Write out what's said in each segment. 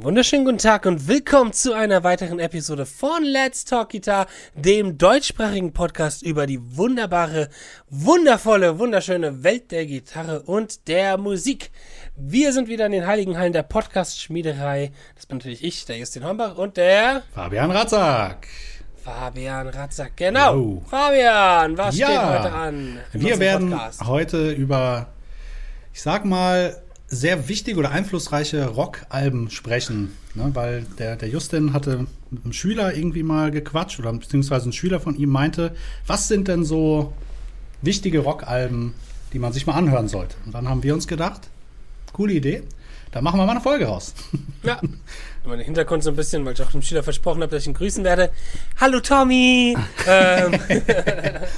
Einen wunderschönen guten Tag und willkommen zu einer weiteren Episode von Let's Talk Guitar, dem deutschsprachigen Podcast über die wunderbare, wundervolle, wunderschöne Welt der Gitarre und der Musik. Wir sind wieder in den heiligen Hallen der Podcast-Schmiederei. Das bin natürlich ich, der Justin Hombach und der Fabian Ratzak. Fabian Ratzak, genau. Yo. Fabian, was ja, steht heute an? Wir werden Podcast? heute über, ich sag mal, sehr wichtige oder einflussreiche Rockalben sprechen, ne? weil der, der Justin hatte mit einem Schüler irgendwie mal gequatscht oder beziehungsweise ein Schüler von ihm meinte, was sind denn so wichtige Rockalben, die man sich mal anhören sollte? Und dann haben wir uns gedacht, coole Idee, da machen wir mal eine Folge raus. Ja. Mein Hintergrund so ein bisschen, weil ich auch dem Schüler versprochen habe, dass ich ihn grüßen werde. Hallo Tommy! ähm,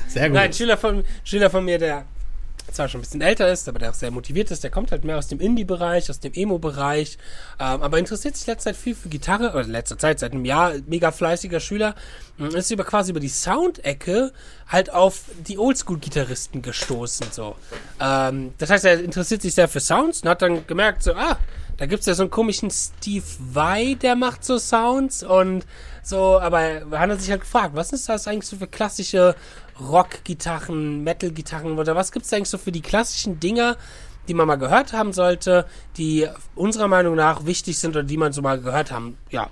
Sehr gut. Nein, Schüler von, Schüler von mir, der zwar schon ein bisschen älter ist, aber der auch sehr motiviert ist, der kommt halt mehr aus dem Indie-Bereich, aus dem Emo-Bereich, ähm, aber interessiert sich letzter Zeit viel für Gitarre, oder letzter Zeit, seit einem Jahr, mega fleißiger Schüler, ist über quasi über die Soundecke halt auf die Oldschool-Gitarristen gestoßen, so. Ähm, das heißt, er interessiert sich sehr für Sounds und hat dann gemerkt, so, ah, da gibt's ja so einen komischen Steve Vai, der macht so Sounds und so, aber wir haben sich halt gefragt, was ist das eigentlich so für klassische Rock-Gitarren, Metal-Gitarren oder was gibt's eigentlich so für die klassischen Dinger, die man mal gehört haben sollte, die unserer Meinung nach wichtig sind oder die man so mal gehört haben, ja.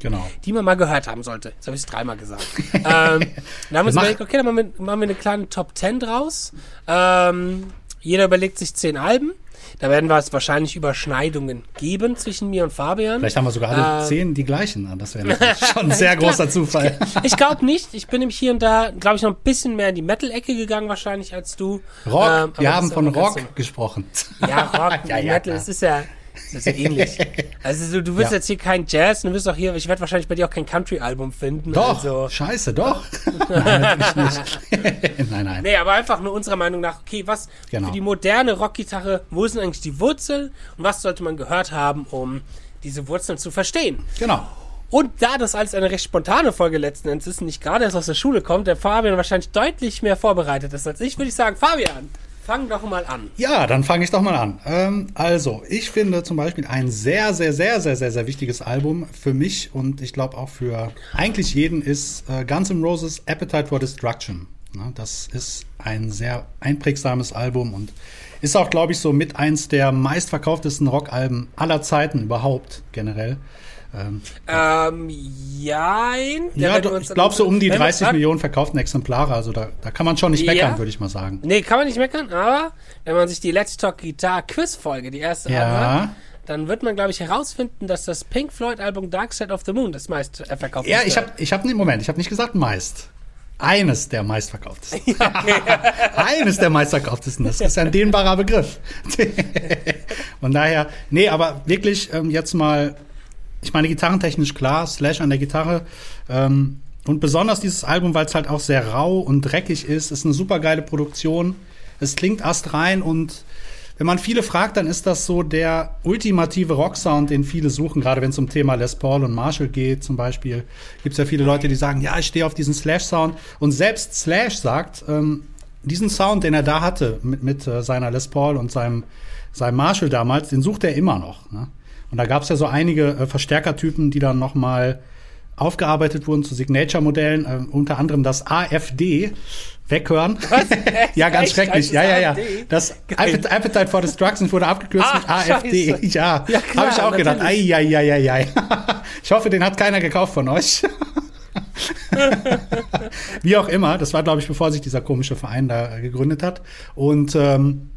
Genau. Die man mal gehört haben sollte. Jetzt habe ich es dreimal gesagt. ähm, dann haben wir uns überlegt, okay, dann machen wir, machen wir eine kleine Top 10 draus. Ähm, jeder überlegt sich zehn Alben. Da werden wir es wahrscheinlich Überschneidungen geben zwischen mir und Fabian. Vielleicht haben wir sogar alle äh, zehn die gleichen. Das wäre schon ein sehr großer Zufall. ich glaube nicht. Ich bin nämlich hier und da, glaube ich, noch ein bisschen mehr in die Metal-Ecke gegangen wahrscheinlich als du. Rock. Ähm, wir haben von Rock gesprochen. Ja, Rock, ja, ja, Metal, es ist ja das ist ja ähnlich. Also du, wirst ja. jetzt hier kein Jazz, du wirst auch hier, ich werde wahrscheinlich bei dir auch kein Country-Album finden. Doch, also. scheiße, doch. nein, nein, nein. Nee, aber einfach nur unserer Meinung nach, okay, was genau. für die moderne Rockgitarre, wo sind eigentlich die Wurzeln und was sollte man gehört haben, um diese Wurzeln zu verstehen? Genau. Und da das alles eine recht spontane Folge letzten Endes ist und nicht gerade erst aus der Schule kommt, der Fabian wahrscheinlich deutlich mehr vorbereitet ist als ich, würde ich sagen, Fabian, Fang doch mal an. Ja, dann fange ich doch mal an. Ähm, also, ich finde zum Beispiel ein sehr, sehr, sehr, sehr, sehr, sehr wichtiges Album für mich und ich glaube auch für eigentlich jeden ist äh, Guns N' Roses Appetite for Destruction. Na, das ist ein sehr einprägsames Album und ist auch, glaube ich, so mit eins der meistverkauftesten Rockalben aller Zeiten überhaupt generell. Ähm, ähm jein. Ja, du, ich glaube so um die 30 Millionen verkauften Exemplare. Also da, da kann man schon nicht meckern, ja. würde ich mal sagen. Nee, kann man nicht meckern, aber wenn man sich die Let's Talk Guitar Quiz Folge, die erste ja. anhört, dann wird man, glaube ich, herausfinden, dass das Pink Floyd Album Dark Side of the Moon das meist äh, verkauft Ja, ich habe, ich habe, Moment, ich habe nicht gesagt meist. Eines der meistverkauftesten. Ja, okay. Eines der meistverkauftesten. Das ist ein dehnbarer Begriff. Von daher, nee, aber wirklich ähm, jetzt mal ich meine, gitarrentechnisch klar, Slash an der Gitarre. Ähm, und besonders dieses Album, weil es halt auch sehr rau und dreckig ist, ist eine super geile Produktion. Es klingt astrein und wenn man viele fragt, dann ist das so der ultimative Rocksound, den viele suchen, gerade wenn es um Thema Les Paul und Marshall geht zum Beispiel. Gibt es ja viele Leute, die sagen, ja, ich stehe auf diesen Slash-Sound. Und selbst Slash sagt, ähm, diesen Sound, den er da hatte mit, mit äh, seiner Les Paul und seinem, seinem Marshall damals, den sucht er immer noch. Ne? Und da gab es ja so einige äh, Verstärkertypen, die dann noch mal aufgearbeitet wurden zu Signature-Modellen, äh, unter anderem das AFD. Weghören. Was? ja, ganz Echt? schrecklich. Ja, ja, ja. Das Geil. Appetite for Destruction wurde abgekürzt Ach, mit AFD. Scheiße. Ja, ja habe ich auch natürlich. gedacht. Ai, ai, ai, ai, ai. Ich hoffe, den hat keiner gekauft von euch. Wie auch immer, das war, glaube ich, bevor sich dieser komische Verein da gegründet hat. Und ähm,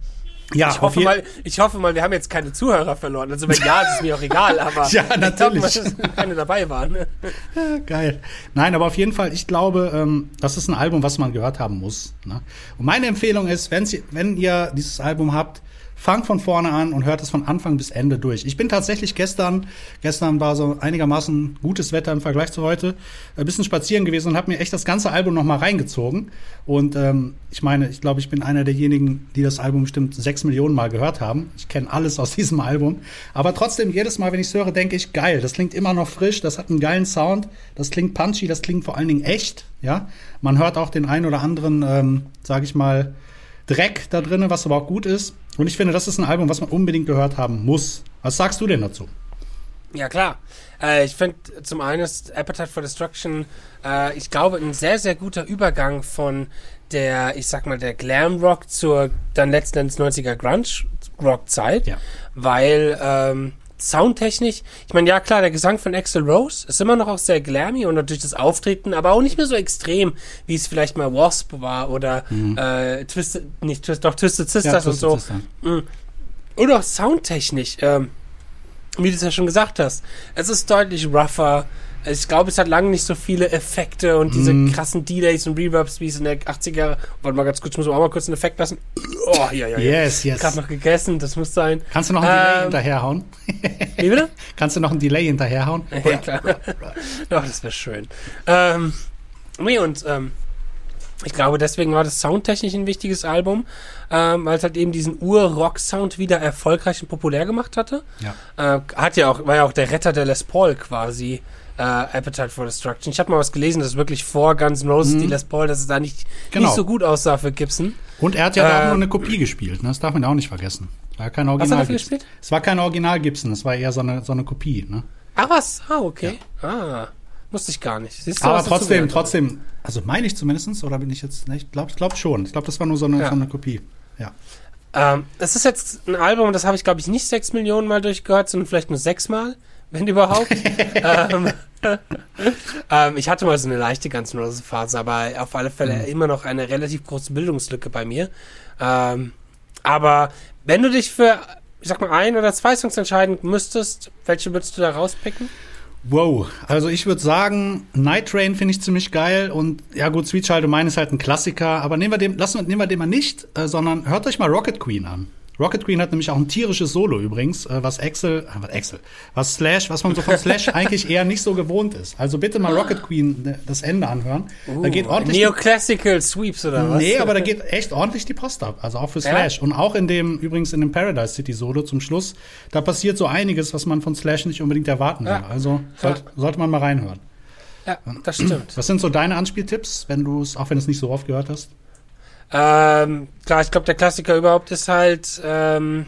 ja, ich hoffe mal, ich hoffe mal, wir haben jetzt keine Zuhörer verloren. Also wenn ja, ist es mir auch egal, aber ja, natürlich. ich glaube, dass keine dabei waren. Ne? Geil. Nein, aber auf jeden Fall, ich glaube, ähm, das ist ein Album, was man gehört haben muss. Ne? Und meine Empfehlung ist, wenn ihr dieses Album habt, fangt von vorne an und hört es von Anfang bis Ende durch. Ich bin tatsächlich gestern, gestern war so einigermaßen gutes Wetter im Vergleich zu heute, ein bisschen spazieren gewesen und habe mir echt das ganze Album nochmal reingezogen. Und ähm, ich meine, ich glaube, ich bin einer derjenigen, die das Album bestimmt sechs Millionen Mal gehört haben. Ich kenne alles aus diesem Album. Aber trotzdem, jedes Mal, wenn ich es höre, denke ich, geil, das klingt immer noch frisch, das hat einen geilen Sound, das klingt punchy, das klingt vor allen Dingen echt. Ja, man hört auch den einen oder anderen, ähm, sage ich mal, Dreck da drin, was aber auch gut ist. Und ich finde, das ist ein Album, was man unbedingt gehört haben muss. Was sagst du denn dazu? Ja, klar. Äh, ich finde zum einen ist Appetite for Destruction, äh, ich glaube, ein sehr, sehr guter Übergang von der, ich sag mal, der Glam Rock zur dann letzten Endes 90er Grunge Rock Zeit, ja. weil ähm, soundtechnisch, ich meine, ja klar, der Gesang von Axel Rose ist immer noch auch sehr glammy und natürlich das Auftreten, aber auch nicht mehr so extrem, wie es vielleicht mal Wasp war oder mhm. äh, Twisted, nicht Twisted, doch Twisted Sisters ja, Twisted und so. Sister. Mhm. Und auch soundtechnisch, ähm, wie du es ja schon gesagt hast, es ist deutlich rougher, ich glaube, es hat lange nicht so viele Effekte und diese mm. krassen Delays und Reverbs, wie es in der 80er. Warte mal ganz kurz, ich muss auch mal kurz einen Effekt lassen. Oh, ja, ja, ja. Yes, yes. Gerade noch gegessen, das muss sein. Kannst du noch ein ähm, Delay hinterherhauen? Wie bitte? Kannst du noch ein Delay hinterherhauen? ja, klar. Doch, das wäre schön. Ähm, nee, und ähm, ich glaube, deswegen war das soundtechnisch ein wichtiges Album, ähm, weil es halt eben diesen Ur-Rock-Sound wieder erfolgreich und populär gemacht hatte. Ja. Äh, hat ja auch, war ja auch der Retter der Les Paul quasi äh, Appetite for Destruction. Ich habe mal was gelesen, dass wirklich vor Guns N' Roses, mhm. die Les Paul, dass es da nicht, genau. nicht so gut aussah für Gibson. Und er hat ja äh, auch nur eine Kopie gespielt, ne? das darf man auch nicht vergessen. Es war kein Original. Was hat er gespielt? Es war kein Original Gibson, es war eher so eine, so eine Kopie. Ne? Ah, was? Ah, okay. Ja. Ah. Wusste ich gar nicht. Siehst du, Aber trotzdem, trotzdem, also meine ich zumindest, oder bin ich jetzt, ne, ich glaube glaub schon. Ich glaube, das war nur so eine, ja. so eine Kopie. Ja. Ähm, das ist jetzt ein Album, das habe ich, glaube ich, nicht sechs Millionen Mal durchgehört, sondern vielleicht nur sechs Mal wenn überhaupt. ähm, ähm, ich hatte mal so eine leichte ganz Roses Phase, aber auf alle Fälle mhm. immer noch eine relativ große Bildungslücke bei mir. Ähm, aber wenn du dich für, ich sag mal, ein oder zwei Songs entscheiden müsstest, welche würdest du da rauspicken? Wow, also ich würde sagen, Night Train finde ich ziemlich geil und ja gut, Sweet Child O' Mine ist halt ein Klassiker, aber nehmen wir den, lassen, nehmen wir den mal nicht, äh, sondern hört euch mal Rocket Queen an. Rocket Queen hat nämlich auch ein tierisches Solo übrigens, äh, was Excel, äh, was Excel, was Slash, was man so von Slash eigentlich eher nicht so gewohnt ist. Also bitte mal Rocket Queen äh, das Ende anhören. Uh, da geht ordentlich Neoclassical Sweeps oder was? Nee, aber da geht echt ordentlich die Post ab. Also auch für Slash. Ja? Und auch in dem, übrigens in dem Paradise City Solo zum Schluss, da passiert so einiges, was man von Slash nicht unbedingt erwarten will. Ja. Also sollt, ja. sollte man mal reinhören. Ja, das stimmt. Was sind so deine Anspieltipps, wenn du es, auch wenn du es nicht so oft gehört hast? Ähm, klar, ich glaube, der Klassiker überhaupt ist halt, ähm,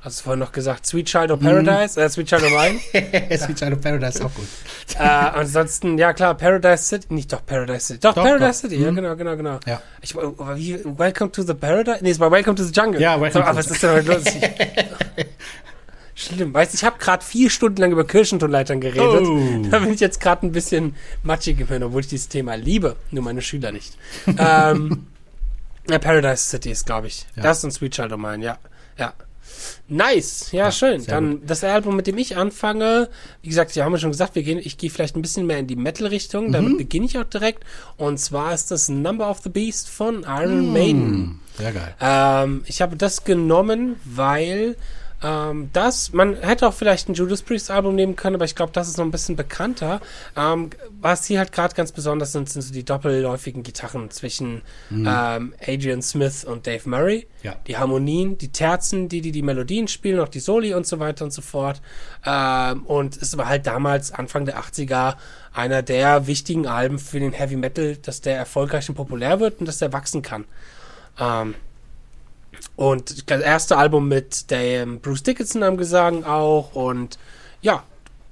hast du vorhin noch gesagt, Sweet Child of Paradise, mm. äh, Sweet Child of Mine. Sweet Child of Paradise ist auch gut. äh, ansonsten, ja klar, Paradise City, nicht doch Paradise City, doch, doch Paradise doch. City, ja mhm. genau, genau, genau. Ja. Ich, wie, Welcome to the Paradise, nee, es war Welcome to the Jungle. Ja, Welcome so, to Aber was ist denn heute los? Schlimm. Weißt du, ich habe gerade vier Stunden lang über Kirchentonleitern geredet. Oh. Da bin ich jetzt gerade ein bisschen matschig geworden, obwohl ich dieses Thema liebe. Nur meine Schüler nicht. ähm, ja, Paradise City ist, glaube ich. Ja. Das ist ein Sweet Child of Mine, ja. Ja. Nice, ja, ja schön. Dann gut. das Album, mit dem ich anfange, wie gesagt, Sie haben ja schon gesagt, wir gehen, ich gehe vielleicht ein bisschen mehr in die Metal-Richtung, mhm. damit beginne ich auch direkt. Und zwar ist das Number of the Beast von Iron mhm. Maiden. Sehr geil. Ähm, ich habe das genommen, weil ähm, das, man hätte auch vielleicht ein Judas Priest Album nehmen können, aber ich glaube, das ist noch ein bisschen bekannter. Ähm, was hier halt gerade ganz besonders sind, sind so die doppelläufigen Gitarren zwischen mhm. ähm, Adrian Smith und Dave Murray. Ja. Die Harmonien, die Terzen, die, die die Melodien spielen, auch die Soli und so weiter und so fort. Ähm, und es war halt damals, Anfang der 80er, einer der wichtigen Alben für den Heavy Metal, dass der erfolgreich und populär wird und dass der wachsen kann. Ähm, und das erste Album mit dem Bruce Dickinson am Gesang auch und ja,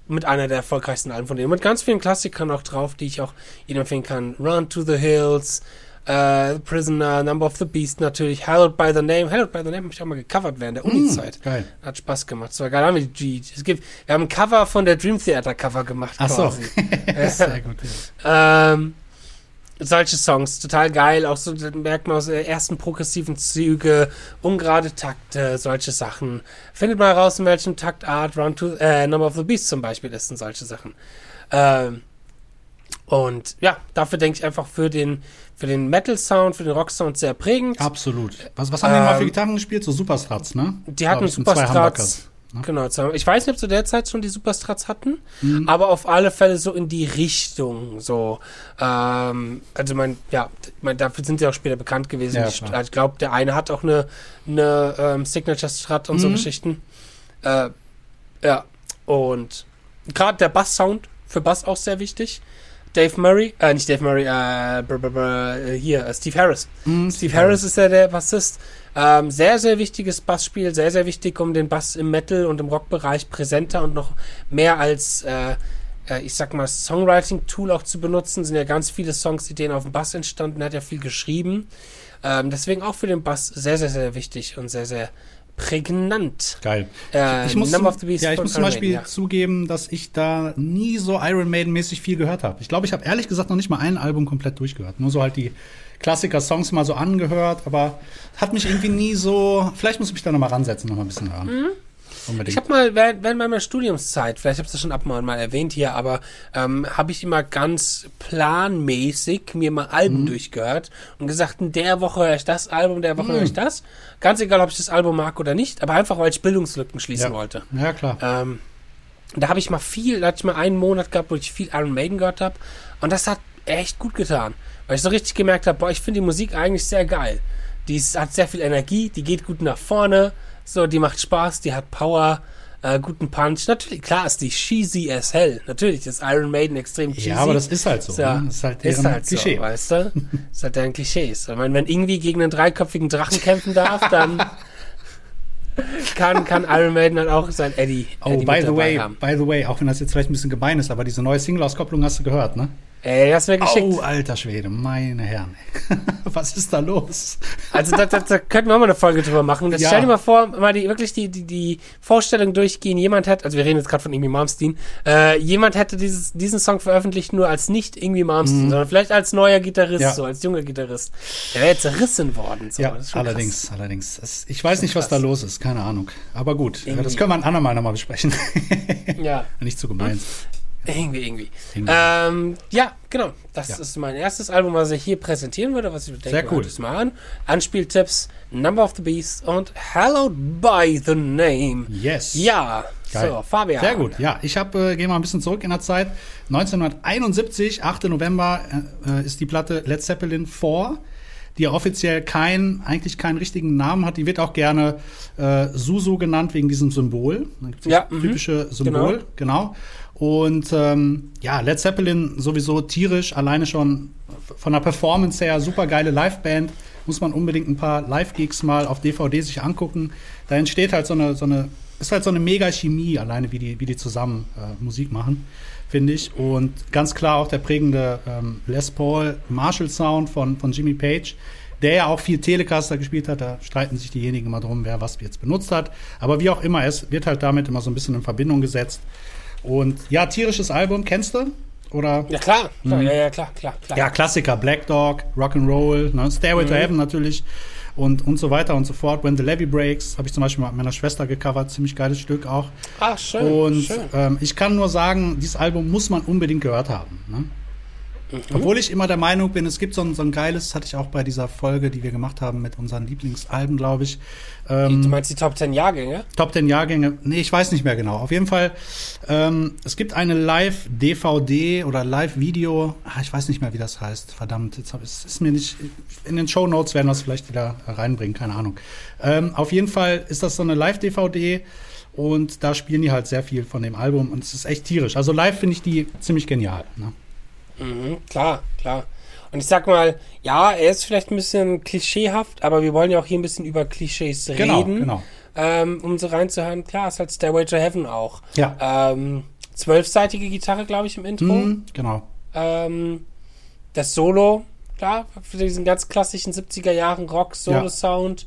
mit einer der erfolgreichsten Alben von denen. Mit ganz vielen Klassikern auch drauf, die ich auch jedem empfehlen kann. Run to the Hills, uh, Prisoner, Number of the Beast natürlich, Held by the Name. Held by the Name habe ich auch mal gecovert während der mm, Uni-Zeit. Mm, Hat Spaß gemacht. So geil. Haben wir, es gibt, wir haben ein Cover von der Dream Theater Cover gemacht. Ach quasi. so. Sehr gut. Ja. ähm, solche Songs, total geil. Auch so merkt man aus den ersten progressiven Züge, ungerade Takte, solche Sachen. Findet mal raus, in welchem Taktart Run to äh, Number of the Beast zum Beispiel ist und solche Sachen. Ähm, und ja, dafür denke ich einfach für den, für den Metal-Sound, für den Rock-Sound sehr prägend. Absolut. Was, was haben ähm, die mal für Gitarren gespielt? So Superstrats, ne? Die hatten Superstrats. Ne? Genau, ich weiß nicht, ob zu der Zeit schon die Superstrats hatten, mhm. aber auf alle Fälle so in die Richtung. So, ähm, also mein, ja, mein, dafür sind sie auch später bekannt gewesen. Ja, ich, ich glaube, der eine hat auch eine, eine ähm, Signature Strat und mhm. so Geschichten. Äh, ja, und gerade der Bass-Sound für Bass auch sehr wichtig. Dave Murray, äh, nicht Dave Murray, äh, br br br, äh, hier, äh, Steve Harris. Mm, Steve Harris ist ja der Bassist. Ähm, sehr, sehr wichtiges Bassspiel, sehr, sehr wichtig, um den Bass im Metal- und im Rockbereich präsenter und noch mehr als, äh, äh, ich sag mal, Songwriting-Tool auch zu benutzen. Sind ja ganz viele Songs, Ideen auf dem Bass entstanden, hat ja viel geschrieben. Ähm, deswegen auch für den Bass sehr, sehr, sehr wichtig und sehr, sehr prägnant. Geil. Äh, ich muss, zum, ja, ich muss zum Beispiel Maiden, ja. zugeben, dass ich da nie so Iron Maiden-mäßig viel gehört habe. Ich glaube, ich habe ehrlich gesagt noch nicht mal ein Album komplett durchgehört. Nur so halt die Klassiker-Songs mal so angehört, aber hat mich irgendwie nie so. Vielleicht muss ich mich da nochmal ransetzen, nochmal ein bisschen hören. Mhm. Unbedingt. Ich habe mal während, während meiner Studiumszeit, vielleicht habe ich das schon ab und mal erwähnt hier, aber ähm, habe ich immer ganz planmäßig mir mal Alben mhm. durchgehört und gesagt, in der Woche höre ich das Album, der Woche mhm. höre ich das. Ganz egal, ob ich das Album mag oder nicht, aber einfach, weil ich Bildungslücken schließen ja. wollte. Ja, klar. Ähm, da habe ich mal viel, da hatte ich mal einen Monat gehabt, wo ich viel Iron Maiden gehört habe und das hat echt gut getan, weil ich so richtig gemerkt habe, boah, ich finde die Musik eigentlich sehr geil. Die ist, hat sehr viel Energie, die geht gut nach vorne, so, die macht Spaß, die hat Power, äh, guten Punch. Natürlich, klar ist die cheesy as hell. Natürlich ist Iron Maiden extrem cheesy. Ja, aber das ist halt so. Ja, ne? das ist halt, ist halt Klischee. So, weißt du? ist halt deren Klischees. Ich meine, wenn irgendwie gegen einen dreiköpfigen Drachen kämpfen darf, dann kann, kann Iron Maiden dann auch sein Eddie. Oh, Eddie by the way, haben. by the way, auch wenn das jetzt vielleicht ein bisschen gemein ist, aber diese neue Single-Auskopplung hast du gehört, ne? Ey, hast du mir geschickt. Oh, alter Schwede, meine Herren. Was ist da los? Also da, da, da könnten wir auch mal eine Folge drüber machen. Das ja. Stell dir mal vor, mal die, wirklich die, die, die Vorstellung durchgehen. Jemand hat, also wir reden jetzt gerade von Irgendwie Malmsteen, äh, jemand hätte dieses, diesen Song veröffentlicht nur als nicht Irgendwie Malmsteen, mhm. sondern vielleicht als neuer Gitarrist, ja. so als junger Gitarrist. Der wäre jetzt zerrissen worden. So. Ja, allerdings, krass. allerdings. Es, ich weiß nicht, was da los ist, keine Ahnung. Aber gut, irgendwie. das können wir ein andermal nochmal besprechen. ja. nicht zu gemein. Irgendwie, irgendwie. irgendwie. Ähm, ja, genau. Das ja. ist mein erstes Album, was ich hier präsentieren würde, was ich denke, Sehr cool. mal an. Anspieltipps, Number of the Beast und Hallowed by the Name. Yes. Ja. Geil. So, Fabian. Sehr gut. Ja, ich habe, äh, gehe mal ein bisschen zurück in der Zeit. 1971, 8. November, äh, ist die Platte Led Zeppelin 4 die offiziell kein, eigentlich keinen richtigen Namen hat. Die wird auch gerne äh, Susu genannt wegen diesem Symbol. Ja, das typische mhm. Symbol, genau. genau. Und ähm, ja, Led Zeppelin sowieso tierisch, alleine schon von der Performance her, super geile Liveband. Muss man unbedingt ein paar Live-Gigs mal auf DVD sich angucken. Da entsteht halt so eine, so eine, ist halt so eine mega Chemie, alleine wie die, wie die zusammen äh, Musik machen, finde ich. Und ganz klar auch der prägende ähm, Les Paul Marshall Sound von, von Jimmy Page der ja auch viel Telecaster gespielt hat. Da streiten sich diejenigen immer drum, wer was jetzt benutzt hat. Aber wie auch immer, es wird halt damit immer so ein bisschen in Verbindung gesetzt. Und ja, tierisches Album, kennst du? Oder? Ja, klar. klar mhm. Ja, ja, klar, klar, klar. Ja, Klassiker, Black Dog, Rock'n'Roll, ne? Stairway mhm. to Heaven natürlich und, und so weiter und so fort. When the Levy Breaks, habe ich zum Beispiel mit meiner Schwester gecovert, ziemlich geiles Stück auch. Ach, schön. Und schön. Ähm, ich kann nur sagen, dieses Album muss man unbedingt gehört haben. Ne? Mhm. Obwohl ich immer der Meinung bin, es gibt so ein, so ein geiles, hatte ich auch bei dieser Folge, die wir gemacht haben mit unseren Lieblingsalben, glaube ich. Ähm, du meinst die Top 10 Jahrgänge? Top 10 Jahrgänge, nee, ich weiß nicht mehr genau. Auf jeden Fall, ähm, es gibt eine Live-DVD oder Live-Video, ah, ich weiß nicht mehr, wie das heißt, verdammt, jetzt hab, es ist mir nicht, in den Show Notes werden wir es vielleicht wieder reinbringen, keine Ahnung. Ähm, auf jeden Fall ist das so eine Live-DVD, und da spielen die halt sehr viel von dem Album und es ist echt tierisch. Also live finde ich die ziemlich genial. Ne? Mhm, klar, klar. Und ich sag mal, ja, er ist vielleicht ein bisschen klischeehaft, aber wir wollen ja auch hier ein bisschen über Klischees genau, reden. Genau. Ähm, um so reinzuhören, klar, ist halt Stairway to Heaven auch. Ja. Ähm, zwölfseitige Gitarre, glaube ich, im Intro. Mm, genau. Ähm, das Solo, klar, für diesen ganz klassischen 70er Jahren Rock-Solo-Sound.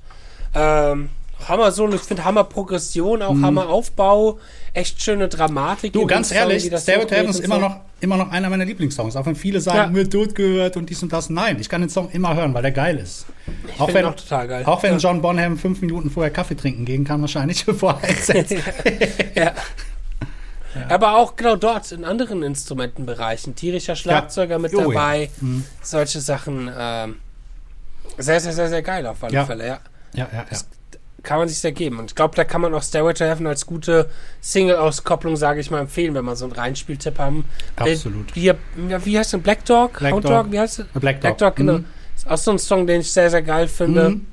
Ja. Ähm, Hammer Solo, ich finde Hammer Progression, auch mhm. Hammer Aufbau, echt schöne Dramatik. Du, ganz ehrlich, Stairway to Heaven ist immer so. noch, immer noch einer meiner Lieblingssongs. Auch wenn viele sagen, ja. mir tot gehört und dies und das. Nein, ich kann den Song immer hören, weil der geil ist. Ich auch wenn, auch total geil. Auch wenn ja. John Bonham fünf Minuten vorher Kaffee trinken gehen kann, wahrscheinlich, bevor er einsetzt. ja. Ja. Aber auch genau dort in anderen Instrumentenbereichen. Tierischer Schlagzeuger mit oh, dabei. Mhm. Solche Sachen. Ähm, sehr, sehr, sehr, sehr geil auf alle Fälle, ja. Ja, ja, ja kann man sich sehr geben. Und ich glaube, da kann man auch Stairway to Heaven als gute Single-Auskopplung, sage ich mal, empfehlen, wenn man so einen Reinspieltipp haben. Absolut. Wie, wie heißt denn? Black Dog? Black Dog. Wie heißt es? Black Dog. Black Dog, genau. Mhm. Ist auch so ein Song, den ich sehr, sehr geil finde. Mhm.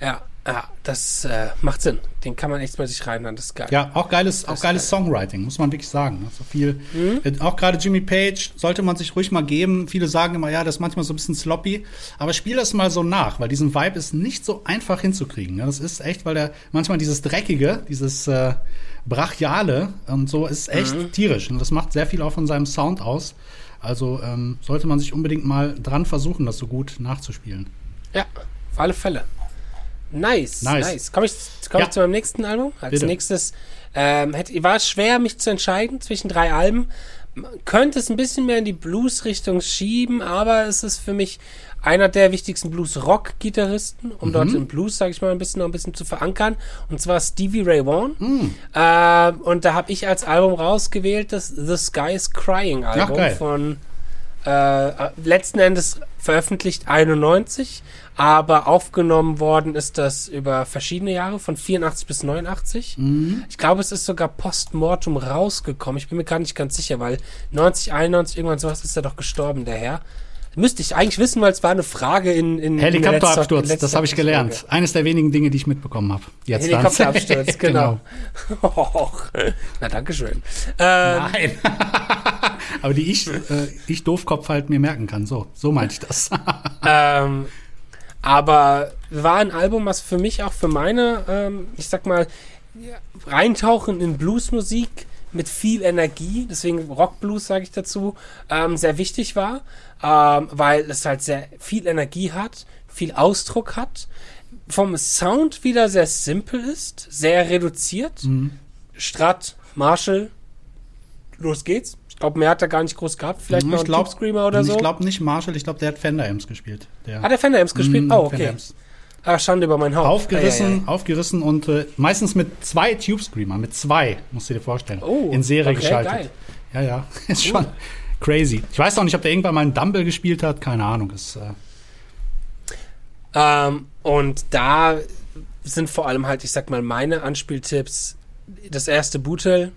Ja, Ja, das äh, macht Sinn. Den kann man echt mal sich reinhören. Das ist geil. Ja, auch geiles, auch geiles geil. Songwriting, muss man wirklich sagen. Also viel, mhm. Äh, auch gerade Jimmy Page sollte man sich ruhig mal geben. Viele sagen immer, ja, das ist manchmal so ein bisschen sloppy. Aber spiel das mal so nach, weil diesen Vibe ist nicht so einfach hinzukriegen. Ne? Das ist echt, weil der manchmal dieses Dreckige, dieses äh, Brachiale und so ist echt mhm. tierisch. Und das macht sehr viel auch von seinem Sound aus. Also ähm, sollte man sich unbedingt mal dran versuchen, das so gut nachzuspielen. Ja, auf alle Fälle. Nice, nice. nice. Komme ich, komm ja. ich zu meinem nächsten Album? Als Bitte. nächstes ähm, hätte, war es schwer, mich zu entscheiden zwischen drei Alben. Könnte es ein bisschen mehr in die Blues-Richtung schieben, aber es ist für mich einer der wichtigsten Blues-Rock-Gitarristen, um mhm. dort im Blues, sage ich mal, ein bisschen noch ein bisschen zu verankern. Und zwar Stevie Ray Vaughan. Mhm. Äh, und da habe ich als Album rausgewählt das The Sky is Crying Album Ach, von äh, letzten Endes veröffentlicht 91, aber aufgenommen worden ist das über verschiedene Jahre, von 84 bis 89. Mhm. Ich glaube, es ist sogar postmortem rausgekommen. Ich bin mir gar nicht ganz sicher, weil 90, 91, irgendwann sowas ist er doch gestorben, der Herr. Müsste ich eigentlich wissen, weil es war eine Frage in, in Helikopterabsturz, in das habe ich gelernt. Folge. Eines der wenigen Dinge, die ich mitbekommen habe. Helikopterabsturz, genau. genau. Na, danke schön. Ähm, Nein. Aber die ich, äh, ich Doofkopf halt mir merken kann. So, so meinte ich das. ähm, aber war ein Album, was für mich auch für meine, ähm, ich sag mal, reintauchen in Bluesmusik mit viel Energie, deswegen Rockblues sage ich dazu, ähm, sehr wichtig war, ähm, weil es halt sehr viel Energie hat, viel Ausdruck hat, vom Sound wieder sehr simpel ist, sehr reduziert. Mhm. Strat, Marshall, los geht's. Ich glaube, mehr hat er gar nicht groß gehabt. Vielleicht mhm, noch ein Screamer oder so. Ich glaube nicht Marshall, ich glaube, der hat Fender Amps gespielt. Der, hat der Fender Amps gespielt? Mhm, oh, okay. Ah, Schande über mein Haupt. Aufgerissen, ah, ja, ja. aufgerissen und äh, meistens mit zwei Tube Screamer, mit zwei, musst du dir vorstellen. Oh, in Serie okay, geschaltet. Geil. Ja, ja, ist schon crazy. Ich weiß auch nicht, ob der irgendwann mal einen Dumble gespielt hat, keine Ahnung. Ist, äh ähm, und da sind vor allem halt, ich sag mal, meine Anspieltipps. Das erste Bootel,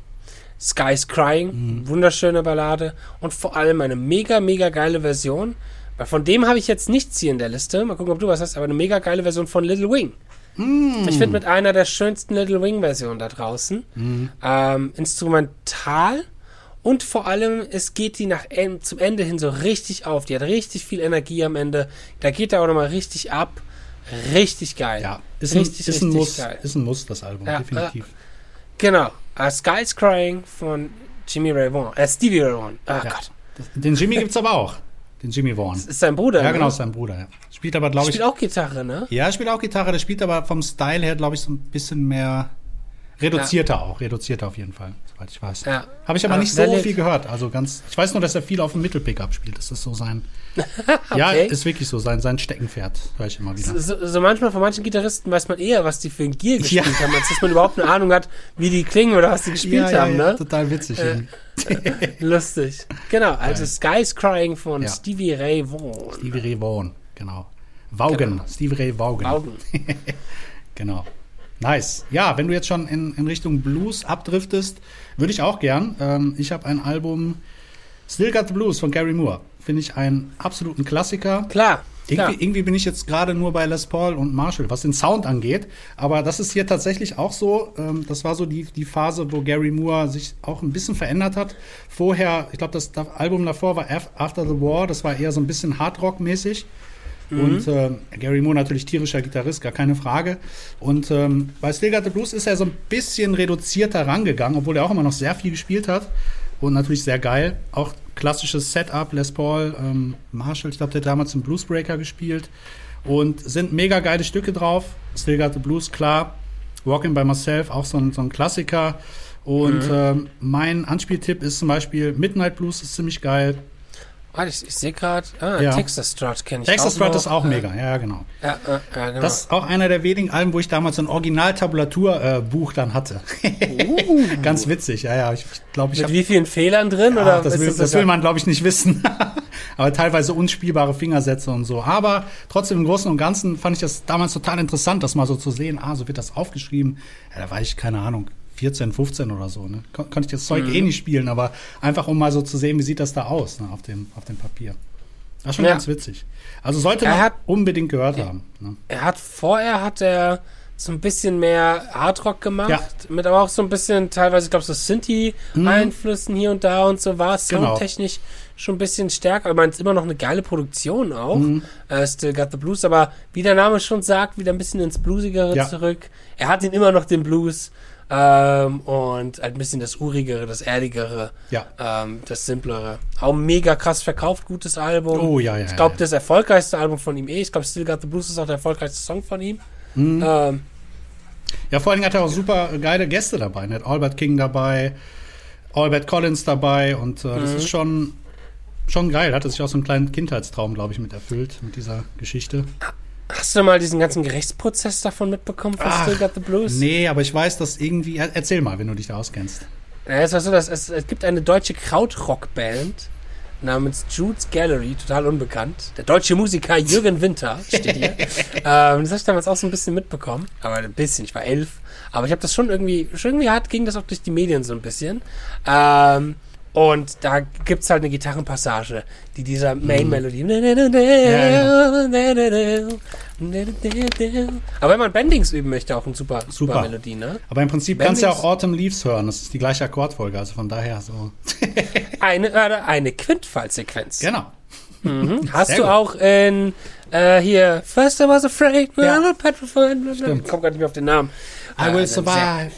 Sky's Crying, mhm. wunderschöne Ballade und vor allem eine mega, mega geile Version weil von dem habe ich jetzt nichts hier in der Liste. Mal gucken, ob du was hast, aber eine mega geile Version von Little Wing. Mm. Ich finde mit einer der schönsten Little Wing-Versionen da draußen. Mm. Ähm, instrumental und vor allem, es geht die nach zum Ende hin so richtig auf. Die hat richtig viel Energie am Ende. Da geht er auch nochmal richtig ab. Richtig geil. Ja, ist, richtig, ein, ist, ein Muss, geil. ist ein Muss, das Album, ja, definitiv. Äh, genau. Uh, Sky's Crying von Jimmy Ray Vaughan. Äh, Stevie Ray Vaughan. Oh ja. Gott. Den Jimmy gibt's aber auch. Den Jimmy Vaughn. Das ist sein Bruder, Ja, ne? genau, ist sein Bruder, ja. Spielt aber, glaube ich. Spielt auch Gitarre, ne? Ja, spielt auch Gitarre. Der spielt aber vom Style her, glaube ich, so ein bisschen mehr reduzierter ja. auch. Reduzierter auf jeden Fall, soweit ich weiß. Ja. Habe ich aber, aber nicht so viel gehört. Also ganz. Ich weiß nur, dass er viel auf dem Mittelpickup spielt. Das ist so sein. okay. Ja, ist wirklich so sein, sein Steckenpferd, höre ich immer wieder. So, so, manchmal von manchen Gitarristen weiß man eher, was die für ein Gear gespielt ja. haben, als dass man überhaupt eine Ahnung hat, wie die klingen oder was die gespielt ja, haben, ne? Total witzig. Äh, lustig. Genau, also Sky's Crying von Stevie Ray Vaughan. Stevie Ray Vaughan, genau. Vaugen, genau. Stevie Ray Vaugen. Vaugen. genau. Nice. Ja, wenn du jetzt schon in, in Richtung Blues abdriftest, würde ich auch gern. Ähm, ich habe ein Album Still Got the Blues von Gary Moore finde ich einen absoluten Klassiker. Klar. Irgendwie, irgendwie, bin ich jetzt gerade nur bei Les Paul und Marshall, was den Sound angeht. Aber das ist hier tatsächlich auch so. Ähm, das war so die, die Phase, wo Gary Moore sich auch ein bisschen verändert hat. Vorher, ich glaube, das, das, Album davor war After the War. Das war eher so ein bisschen Hardrock-mäßig. Mhm. Und äh, Gary Moore natürlich tierischer Gitarrist, gar keine Frage. Und ähm, bei Still Blues ist er so ein bisschen reduzierter rangegangen, obwohl er auch immer noch sehr viel gespielt hat. Und natürlich sehr geil. Auch klassisches Setup, Les Paul, ähm, Marshall, ich glaube, der hat damals einen Bluesbreaker gespielt. Und sind mega geile Stücke drauf. Still Got the Blues, klar. Walking by Myself, auch so ein, so ein Klassiker. Und mhm. ähm, mein Anspieltipp ist zum Beispiel Midnight Blues ist ziemlich geil. Warte, ich, ich sehe gerade, ah, ja. Texas Strut kenne ich Texas Strut ist auch mega, ja, genau. Ja, ja, genau. Das ist auch einer der wenigen Alben, wo ich damals ein Original-Tabulatur-Buch äh, dann hatte. Uh. Ganz witzig, ja, ja. Ich, glaub, ich Mit hab, wie vielen Fehlern drin? Oder das, will, das, das will man, glaube ich, nicht wissen. Aber teilweise unspielbare Fingersätze und so. Aber trotzdem im Großen und Ganzen fand ich das damals total interessant, das mal so zu sehen. Ah, so wird das aufgeschrieben. Ja, da war ich, keine Ahnung, 14, 15 oder so. Ne? Kon konnte ich das Zeug mhm. eh nicht spielen, aber einfach um mal so zu sehen, wie sieht das da aus ne, auf, dem, auf dem Papier. Das ist schon ja. ganz witzig. Also sollte man hat, unbedingt gehört haben. Ne? Er hat vorher hat er so ein bisschen mehr Hardrock gemacht, ja. mit aber auch so ein bisschen teilweise, ich glaube, so Synthi-Einflüssen mhm. hier und da und so war es genau. soundtechnisch schon ein bisschen stärker, aber man ist immer noch eine geile Produktion auch. Mhm. Uh, Still Got the Blues, aber wie der Name schon sagt, wieder ein bisschen ins Bluesigere ja. zurück. Er hat ihn immer noch den Blues. Ähm, und halt ein bisschen das Urigere, das Erdigere, ja. ähm, das Simplere. Auch mega krass verkauft, gutes Album. Oh ja, ja. Ich glaube, ja, ja. das erfolgreichste Album von ihm eh. Ich glaube, Still Got the Blues ist auch der erfolgreichste Song von ihm. Mhm. Ähm, ja, vor allem hat er auch super geile Gäste dabei. Er hat Albert King dabei, Albert Collins dabei und äh, das mhm. ist schon, schon geil. Hat er sich auch so einen kleinen Kindheitstraum, glaube ich, mit erfüllt, mit dieser Geschichte. Hast du mal diesen ganzen Gerichtsprozess davon mitbekommen von Ach, Still Got the Blues? Nee, aber ich weiß, dass irgendwie. Erzähl mal, wenn du dich da auskennst. Ja, es war so, dass es, es gibt eine deutsche Krautrock-Band namens Jude's Gallery, total unbekannt. Der deutsche Musiker Jürgen Winter steht hier. ähm, das habe ich damals auch so ein bisschen mitbekommen. Aber ein bisschen, ich war elf. Aber ich habe das schon irgendwie, schon irgendwie hart ging das auch durch die Medien so ein bisschen. Ähm, und da gibt's halt eine Gitarrenpassage, die dieser Main-Melodie. Aber wenn man Bendings üben möchte, auch eine super, super, super. Melodie, ne? Aber im Prinzip Bendings, kannst du ja auch Autumn Leaves hören. Das ist die gleiche Akkordfolge, also von daher so. eine, äh, eine Quintfallsequenz. Genau. Mhm. Hast Sehr du gut. auch in äh, hier First I was afraid, ja. petrified. Ich komme gerade nicht mehr auf den Namen. I will survive.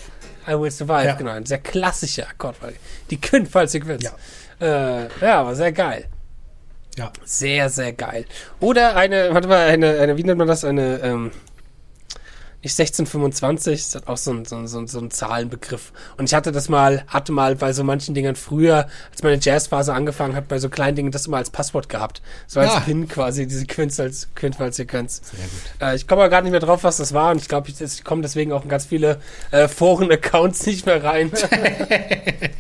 I Will Survive, ja. genau. Ein sehr klassischer Akkordfolge. Die Quintfallsequenz. Ja. Äh, ja, aber sehr geil. Ja. Sehr, sehr geil. Oder eine, warte mal, eine, eine wie nennt man das? Eine, ähm, nicht 1625, das ist auch so ein, so, so, so ein Zahlenbegriff. Und ich hatte das mal, hatte mal bei so manchen Dingen früher, als meine Jazzphase angefangen hat, bei so kleinen Dingen das immer als Passwort gehabt. So als ja. Pin quasi, diese Quintfallsequenz. Quintfallsequenz. Sehr gut. Äh, ich komme aber gar nicht mehr drauf, was das war und ich glaube, ich, ich komme deswegen auch in ganz viele äh, Foren-Accounts nicht mehr rein.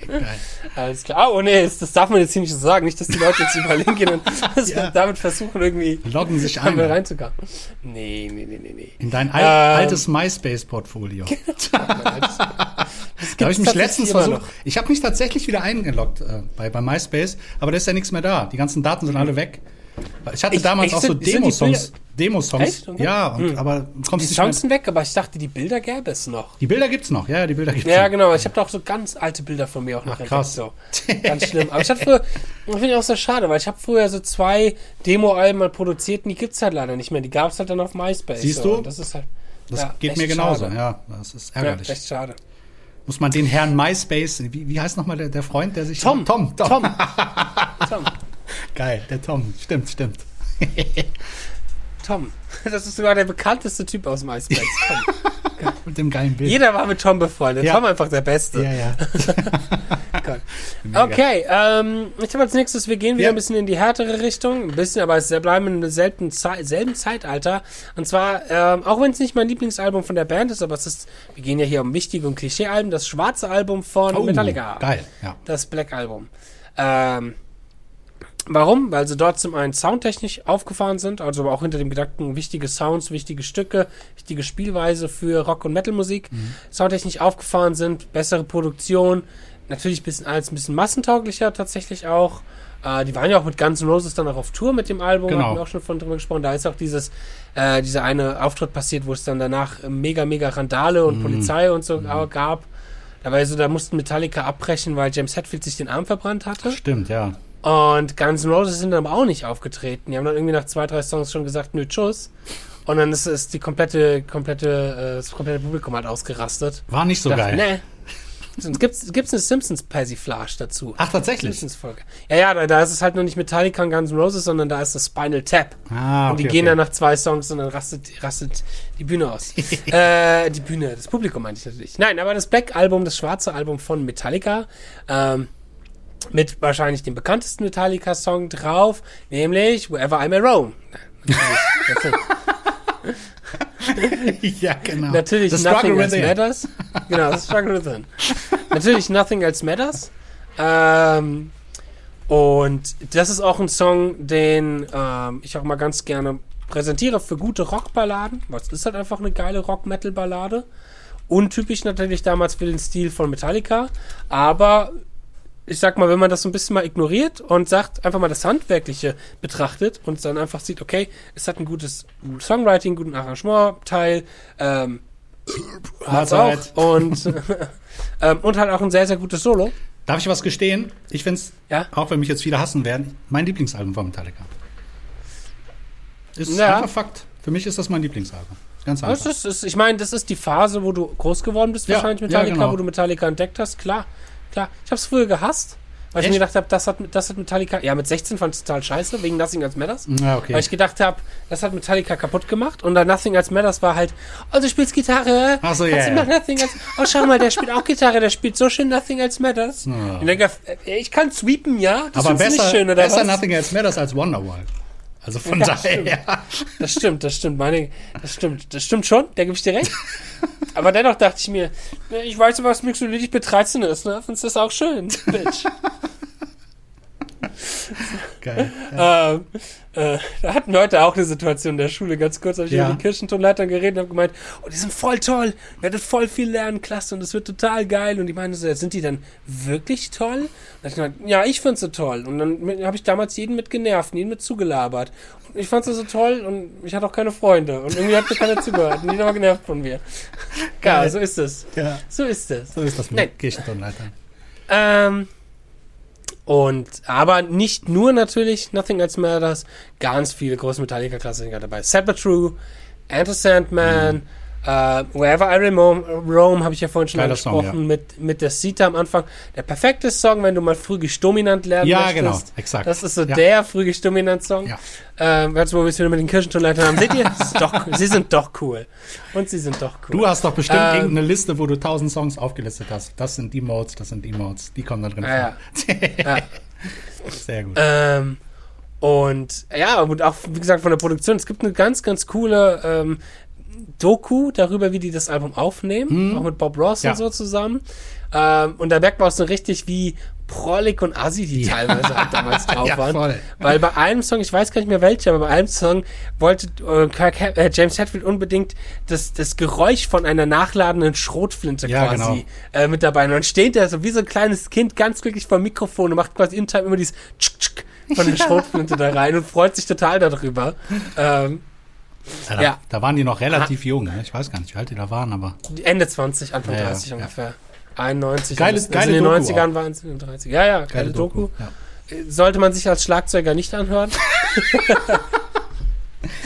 Alles klar. Oh nee, das darf man jetzt hier nicht so sagen. Nicht, dass die Leute jetzt über gehen und ja. damit versuchen, irgendwie loggen sich ein. reinzukommen. Nee, nee, nee, nee, nee. In dein ähm, altes MySpace-Portfolio. da habe ich mich letztens versucht. Ich habe mich tatsächlich wieder eingeloggt äh, bei, bei MySpace, aber da ist ja nichts mehr da. Die ganzen Daten sind alle weg. Ich hatte ich, damals auch so Demo-Songs. Demo-Songs. Okay. Ja, und, hm. aber kommst Die Songs sind weg, aber ich dachte, die Bilder gäbe es noch. Die Bilder gibt's noch, ja, die Bilder gibt's Ja, noch. genau. Ich habe da auch so ganz alte Bilder von mir auch noch Ach, krass. So. Ganz schlimm. Aber ich hatte früher, finde ich auch sehr schade, weil ich habe früher so zwei Demo-Alben mal produziert und die gibt's halt leider nicht mehr. Die gab's halt dann auf MySpace. Siehst so. du? das ist halt. Das ja, geht mir genauso, schade. ja. Das ist ärgerlich. Ja, echt schade. Muss man den Herrn MySpace, wie, wie heißt nochmal der, der Freund, der sich. Tom! Tom! Tom! Tom. Tom. Geil, der Tom. Stimmt, stimmt. Tom. Das ist sogar der bekannteste Typ aus MySpace. Tom. mit dem geilen Bild. Jeder war mit Tom befreundet. Ja. Tom einfach der Beste. Ja, ja. Okay, ähm, ich habe als nächstes, wir gehen wieder ja. ein bisschen in die härtere Richtung. Ein bisschen, aber es bleiben in selben, selben Zeitalter. Und zwar, ähm, auch wenn es nicht mein Lieblingsalbum von der Band ist, aber es ist, wir gehen ja hier um wichtige und Klischee-Alben, das schwarze Album von oh, Metallica. Geil, ja. Das Black Album. Ähm, Warum? Weil sie dort zum einen soundtechnisch aufgefahren sind, also auch hinter dem Gedanken wichtige Sounds, wichtige Stücke, wichtige Spielweise für Rock- und Metalmusik, mhm. soundtechnisch aufgefahren sind, bessere Produktion, natürlich bisschen alles ein bisschen massentauglicher tatsächlich auch. Äh, die waren ja auch mit Guns N' Roses dann auch auf Tour mit dem Album, genau. haben wir auch schon von drüber gesprochen. Da ist auch dieses, äh, dieser eine Auftritt passiert, wo es dann danach mega, mega Randale und mhm. Polizei und so mhm. gab. Da, war so, da mussten Metallica abbrechen, weil James Hetfield sich den Arm verbrannt hatte. Stimmt, ja. Und Guns N' Roses sind dann aber auch nicht aufgetreten. Die haben dann irgendwie nach zwei, drei Songs schon gesagt, nö, tschüss. Und dann ist, ist die komplette, komplette, äh, das komplette Publikum halt ausgerastet. War nicht so dachte, geil. Nee. Sonst gibt's, gibt's eine Simpsons-Persiflage dazu. Ach, tatsächlich? Simpsons-Folge. Ja, ja, da, da ist es halt nur nicht Metallica und Guns N' Roses, sondern da ist das Spinal Tap. Ah, okay, und die okay. gehen dann nach zwei Songs und dann rastet, rastet die Bühne aus. äh, die Bühne, das Publikum meinte ich natürlich. Nein, aber das Black Album, das schwarze Album von Metallica, ähm, mit wahrscheinlich dem bekanntesten Metallica-Song drauf, nämlich Wherever I May Roam. ja, genau. Natürlich the Nothing Else Matters. Genau, The Struggle Within. Natürlich Nothing Else Matters. Ähm, und das ist auch ein Song, den ähm, ich auch mal ganz gerne präsentiere für gute Rockballaden. Was ist halt einfach eine geile Rock-Metal-Ballade. Untypisch natürlich damals für den Stil von Metallica, aber ich sag mal, wenn man das so ein bisschen mal ignoriert und sagt, einfach mal das Handwerkliche betrachtet und dann einfach sieht, okay, es hat ein gutes Songwriting, guten Arrangement-Teil, ähm, hat's auch und, ähm, und halt auch ein sehr, sehr gutes Solo. Darf ich was gestehen? Ich finde es, ja? auch wenn mich jetzt viele hassen werden, mein Lieblingsalbum von Metallica. Ist ja. einfach Fakt. Für mich ist das mein Lieblingsalbum. Ganz einfach. Das ist, ist, ich meine, das ist die Phase, wo du groß geworden bist, ja, wahrscheinlich Metallica, ja, genau. wo du Metallica entdeckt hast. Klar, klar. Ich habe es früher gehasst, weil Echt? ich mir gedacht habe, das hat, das hat Metallica. Ja, mit 16 fand ich total scheiße, wegen Nothing Else Matters. Ja, okay. Weil ich gedacht habe, das hat Metallica kaputt gemacht. Und dann Nothing Else Matters war halt, oh, du spielst Gitarre. Ach so, ja. Yeah, yeah. Nothing else. Oh, schau mal, der spielt auch Gitarre, der spielt so schön Nothing Else Matters. Ja. Ich denke, ich kann sweepen, ja. Das Aber besser, nicht schön, oder besser was? Nothing Else Matters als Wonderwall. Also von ja, daher. Stimmt. Das stimmt, das stimmt. Meine, das stimmt, das stimmt schon, da gebe ich dir recht. Aber dennoch dachte ich mir, ich weiß, was Mixolydisch mit 13 ist, ne? Findest du das auch schön, Bitch. Geil. Ja. Ähm, äh, da hatten wir heute auch eine Situation in der Schule, ganz kurz, habe ich ja. über die Kirchentonleitern geredet und habe gemeint, oh, die sind voll toll, ihr werdet voll viel lernen, klasse, und das wird total geil. Und die meinen so, sind die dann wirklich toll? Und ich gemeint, ja, ich find's so toll. Und dann habe ich damals jeden mit genervt, jeden mit zugelabert. Und ich fand's so toll und ich hatte auch keine Freunde. Und irgendwie hat mir keiner zugehört und jeder war genervt von mir. Geil, ja, so ist es. Ja. So ist es. So ist das mit Nein. Kirchentonleitern. Ähm, und, aber nicht nur natürlich Nothing Else Matters, ganz viele große Metallica-Klassiker dabei. True, Enter Sandman, mhm. Uh, Wherever I Roam, habe ich ja vorhin schon Geiler angesprochen, Song, ja. mit, mit der Sita am Anfang. Der perfekte Song, wenn du mal frühisch dominant lernen ja, möchtest. Ja, genau, exakt. Das ist so ja. der frühisch dominant Song. Ja. Ähm, jetzt, wo wir es wieder mit den Kirchentoiletten haben, seht ihr? doch, sie sind doch cool. Und sie sind doch cool. Du hast doch bestimmt ähm, irgendeine Liste, wo du tausend Songs aufgelistet hast. Das sind die Modes, das sind die Modes. Die kommen da drin ja, vor. Sehr gut. Ähm, und ja, und auch, wie gesagt, von der Produktion. Es gibt eine ganz, ganz coole ähm, Doku darüber, wie die das Album aufnehmen, mhm. auch mit Bob Ross ja. und so zusammen. Ähm, und da merkt man auch so richtig, wie prollig und assi die ja. teilweise halt damals drauf ja, waren. Voll. Weil bei einem Song, ich weiß gar nicht mehr welcher, aber bei einem Song wollte äh, äh, James Hetfield unbedingt das, das Geräusch von einer nachladenden Schrotflinte ja, quasi genau. äh, mit dabei. Und dann steht er so wie so ein kleines Kind ganz glücklich vor dem Mikrofon und macht quasi in Time immer dieses Tschk, Tschk von der Schrotflinte da rein und freut sich total darüber. Ähm, ja, da, ja. da, waren die noch relativ Aha. jung. Ich weiß gar nicht, wie alt die da waren, aber. Ende 20, Anfang ja, 30 ja. ungefähr. 91. Geile, also geile in den Doku 90ern waren es in den 30 Ja, ja, geile, geile Doku. Doku. Sollte man sich als Schlagzeuger nicht anhören.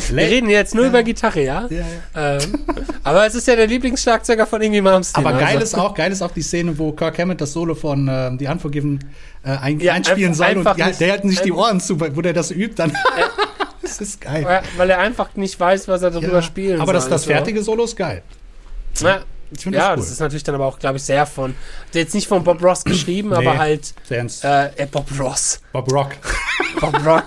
Wir reden jetzt nur ja. über Gitarre, ja? ja, ja. Ähm, aber es ist ja der Lieblingsschlagzeuger von Iggy Malmsteen. Aber geil, also. ist auch, geil ist auch die Szene, wo Kirk Hammett das Solo von äh, The Unforgiven äh, ein, einspielen soll und die, der hält nicht die Ohren zu, wo der das übt dann. Das ist geil. Weil er einfach nicht weiß, was er darüber ja, spielen aber soll. Aber das, das fertige Solo ist geil. Ja, ich ja, das, cool. das ist natürlich dann aber auch, glaube ich, sehr von, jetzt nicht von Bob Ross geschrieben, nee, aber halt äh, Bob Ross. Bob Rock. Bob Rock.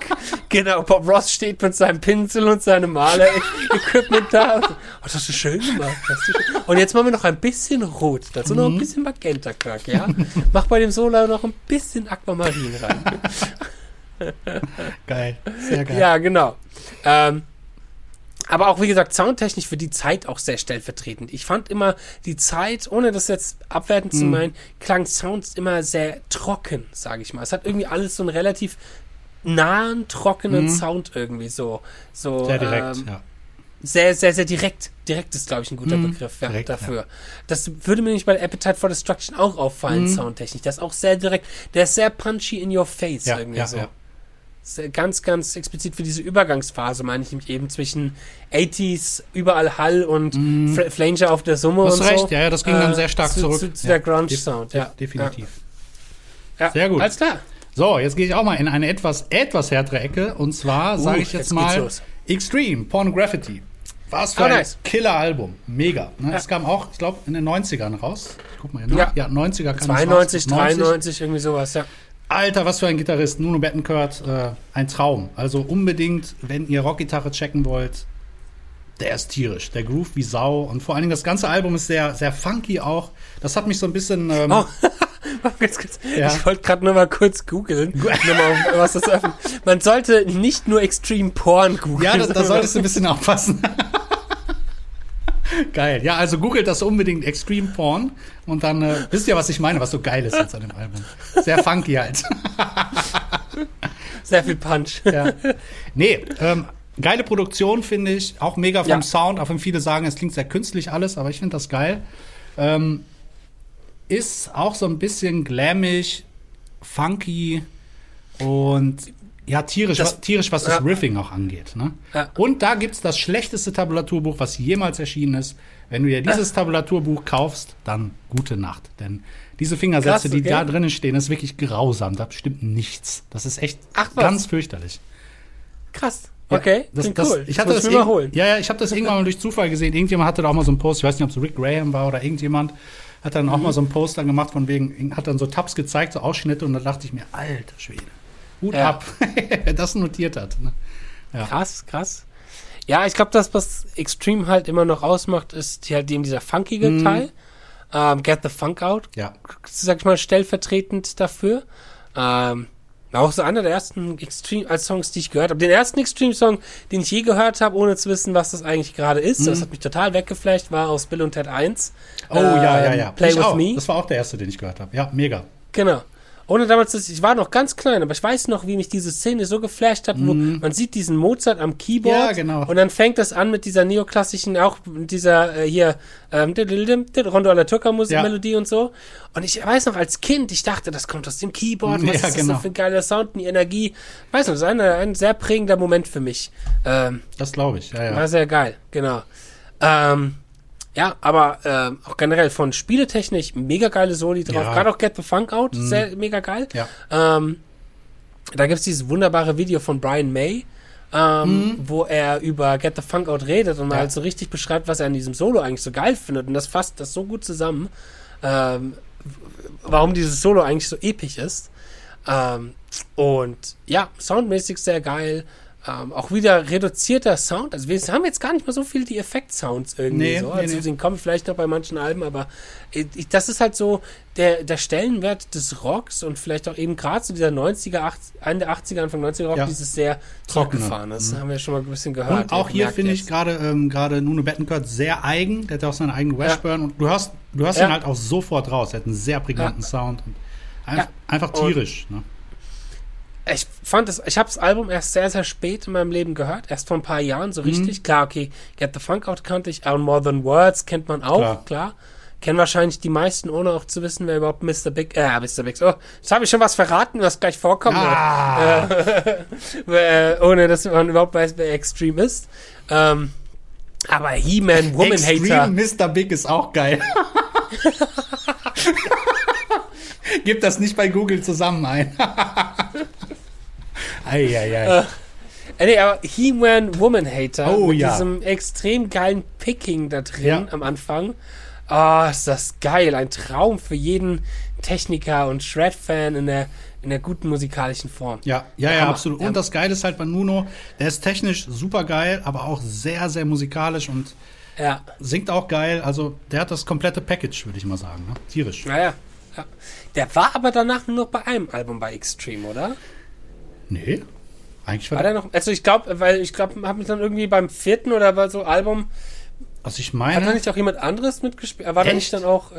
Genau, Bob Ross steht mit seinem Pinsel und seinem Maler-Equipment da. Oh, das du schön gemacht. Schön. Und jetzt machen wir noch ein bisschen Rot, dazu mhm. noch ein mhm. bisschen Magenta, Kirk, ja? Mach bei dem Solo noch ein bisschen Aquamarin rein. geil, sehr geil. Ja, genau. Ähm, aber auch, wie gesagt, soundtechnisch für die Zeit auch sehr stellvertretend. Ich fand immer die Zeit, ohne das jetzt abwertend zu meinen, klang Sounds immer sehr trocken, sage ich mal. Es hat irgendwie alles so einen relativ nahen, trockenen mhm. Sound irgendwie so. so sehr direkt, ähm, ja. Sehr, sehr, sehr direkt. Direkt ist, glaube ich, ein guter mhm. Begriff ja, direkt, dafür. Ja. Das würde mir nicht bei Appetite for Destruction auch auffallen, soundtechnisch. Der ist auch sehr direkt. Der ist sehr punchy in your face ja, irgendwie so ganz, ganz explizit für diese Übergangsphase, meine ich nämlich eben zwischen 80s, überall Hall und mm. Flanger auf der Summe Hast und recht, so. ja, ja, das ging äh, dann sehr stark zu, zurück. Zu, zu ja, der Grunge-Sound, ja. Definitiv. Ja. Sehr gut. Alles klar. So, jetzt gehe ich auch mal in eine etwas, etwas härtere Ecke und zwar uh, sage ich jetzt, jetzt mal Extreme, Pornography. Was für oh, ein nice. Killer-Album. Mega. Ne? Ja. Es kam auch, ich glaube, in den 90ern raus. Ich guck mal hier nach. Ja, ja 90er kam 92, 93, irgendwie sowas, ja. Alter, was für ein Gitarrist, Nuno Bettencourt, äh, ein Traum. Also unbedingt, wenn ihr Rockgitarre checken wollt, der ist tierisch. Der Groove wie Sau. Und vor allen Dingen das ganze Album ist sehr, sehr funky auch. Das hat mich so ein bisschen. Ähm, oh. Ja. Ich wollte gerade nur mal kurz googeln. was das öffnet. Man sollte nicht nur Extreme Porn googeln. Ja, da, da solltest du ein bisschen aufpassen. geil. Ja, also googelt das unbedingt Extreme Porn und dann äh, wisst ihr, was ich meine, was so geil ist jetzt an dem Album. Sehr funky halt. Sehr viel Punch. Ja. Nee, ähm, geile Produktion finde ich, auch mega vom ja. Sound, auch wenn viele sagen, es klingt sehr künstlich alles, aber ich finde das geil. Ähm, ist auch so ein bisschen glammig, funky und ja, tierisch, das, was, tierisch, was ja. das Riffing auch angeht. Ne? Ja. Und da gibt es das schlechteste Tabulaturbuch, was jemals erschienen ist. Wenn du dir dieses Tabulaturbuch kaufst, dann gute Nacht. Denn diese Fingersätze, Krass, okay. die da drinnen stehen, ist wirklich grausam. Da stimmt nichts. Das ist echt Ach, ganz fürchterlich. Krass. Okay, das, das, cool. Ich hatte das, das mal holen. Ja, ja, ich habe das irgendwann mal durch Zufall gesehen. Irgendjemand hatte da auch mal so einen Post, ich weiß nicht, ob es Rick Graham war oder irgendjemand, hat dann auch mhm. mal so einen Post dann gemacht von wegen, hat dann so Tabs gezeigt, so Ausschnitte und da dachte ich mir, alter Schwede, Hut ja. ab, wer das notiert hat. Ne? Ja. Krass, krass. Ja, ich glaube, das, was Extreme halt immer noch ausmacht, ist halt eben dieser funkige mhm. Teil. Ähm, Get the Funk Out. Ja. Sag ich mal, stellvertretend dafür. Ähm, auch so einer der ersten Extreme als Songs, die ich gehört habe. Den ersten Extreme-Song, den ich je gehört habe, ohne zu wissen, was das eigentlich gerade ist. Mhm. Das hat mich total weggeflasht, war aus Bill und Ted 1. Oh ähm, ja, ja, ja. Play ich with auch. Me. Das war auch der erste, den ich gehört habe. Ja, mega. Genau. Ohne damals, ich war noch ganz klein, aber ich weiß noch, wie mich diese Szene so geflasht hat, wo mm. man sieht diesen Mozart am Keyboard ja, genau. und dann fängt das an mit dieser neoklassischen, auch mit dieser äh, hier ähm, Rondo alla Turca Musik ja. Melodie und so. Und ich weiß noch als Kind, ich dachte, das kommt aus dem Keyboard, was ja, ist genau. das für ein geiler Sound, die Energie. Weiß noch, das ist ein, ein sehr prägender Moment für mich. Ähm, das glaube ich, ja, ja. War sehr geil, genau. Ähm, ja, aber äh, auch generell von Spieletechnik mega geile Soli drauf. Ja. Gerade auch Get the Funk Out, mhm. sehr mega geil. Ja. Ähm, da gibt's dieses wunderbare Video von Brian May, ähm, mhm. wo er über Get the Funk Out redet und ja. halt so richtig beschreibt, was er an diesem Solo eigentlich so geil findet. Und das fasst das so gut zusammen, ähm, warum dieses Solo eigentlich so episch ist. Ähm, und ja, soundmäßig sehr geil. Ähm, auch wieder reduzierter Sound. Also wir haben jetzt gar nicht mal so viel die Effekt-Sounds irgendwie nee, so. Nee, also nee. den kommen vielleicht noch bei manchen Alben, aber ich, das ist halt so der, der Stellenwert des Rocks und vielleicht auch eben gerade so dieser 90er, 80, Ende 80er, Anfang 90er Rock, ja. dieses sehr trocken Das mhm. haben wir schon mal ein bisschen gehört. Und auch hier finde ich gerade ähm, gerade Nuno Bettencourt sehr eigen. Der hat auch seine eigene Washburn ja. und du hörst, du hörst ja. ihn halt auch sofort raus. Er hat einen sehr prägnanten Sound. Einfach, einfach tierisch. Und, ne? Ich fand es, ich habe das Album erst sehr, sehr spät in meinem Leben gehört, erst vor ein paar Jahren so richtig. Mhm. Klar, okay, Get the Funk Out kannte ich, On More Than Words kennt man auch, klar. klar. Kennen wahrscheinlich die meisten, ohne auch zu wissen, wer überhaupt Mr. Big, äh, Mr. Big, oh, jetzt habe ich schon was verraten, was gleich vorkommt. Ah. Äh, ohne dass man überhaupt weiß, wer Extreme ist. Ähm, aber He-Man, Woman Hater. Extreme Mr. Big ist auch geil. Gib das nicht bei Google zusammen ein. Eieiei. Äh, nee, aber He-Man Woman Hater. Oh mit ja. diesem extrem geilen Picking da drin ja. am Anfang. Oh, ist das geil. Ein Traum für jeden Techniker und Shred-Fan in der, in der guten musikalischen Form. Ja, ja, ja, absolut. Und das Geile ist halt bei Nuno, der ist technisch super geil, aber auch sehr, sehr musikalisch und ja. singt auch geil. Also der hat das komplette Package, würde ich mal sagen. Ne? Tierisch. Ja, ja. Der war aber danach nur bei einem Album bei Extreme, oder? Nee. Eigentlich war, war der noch. Also ich glaube, weil ich glaube, habe mich dann irgendwie beim vierten oder so Album also ich meine. Hat da nicht auch jemand anderes mitgespielt? Er war da nicht dann auch.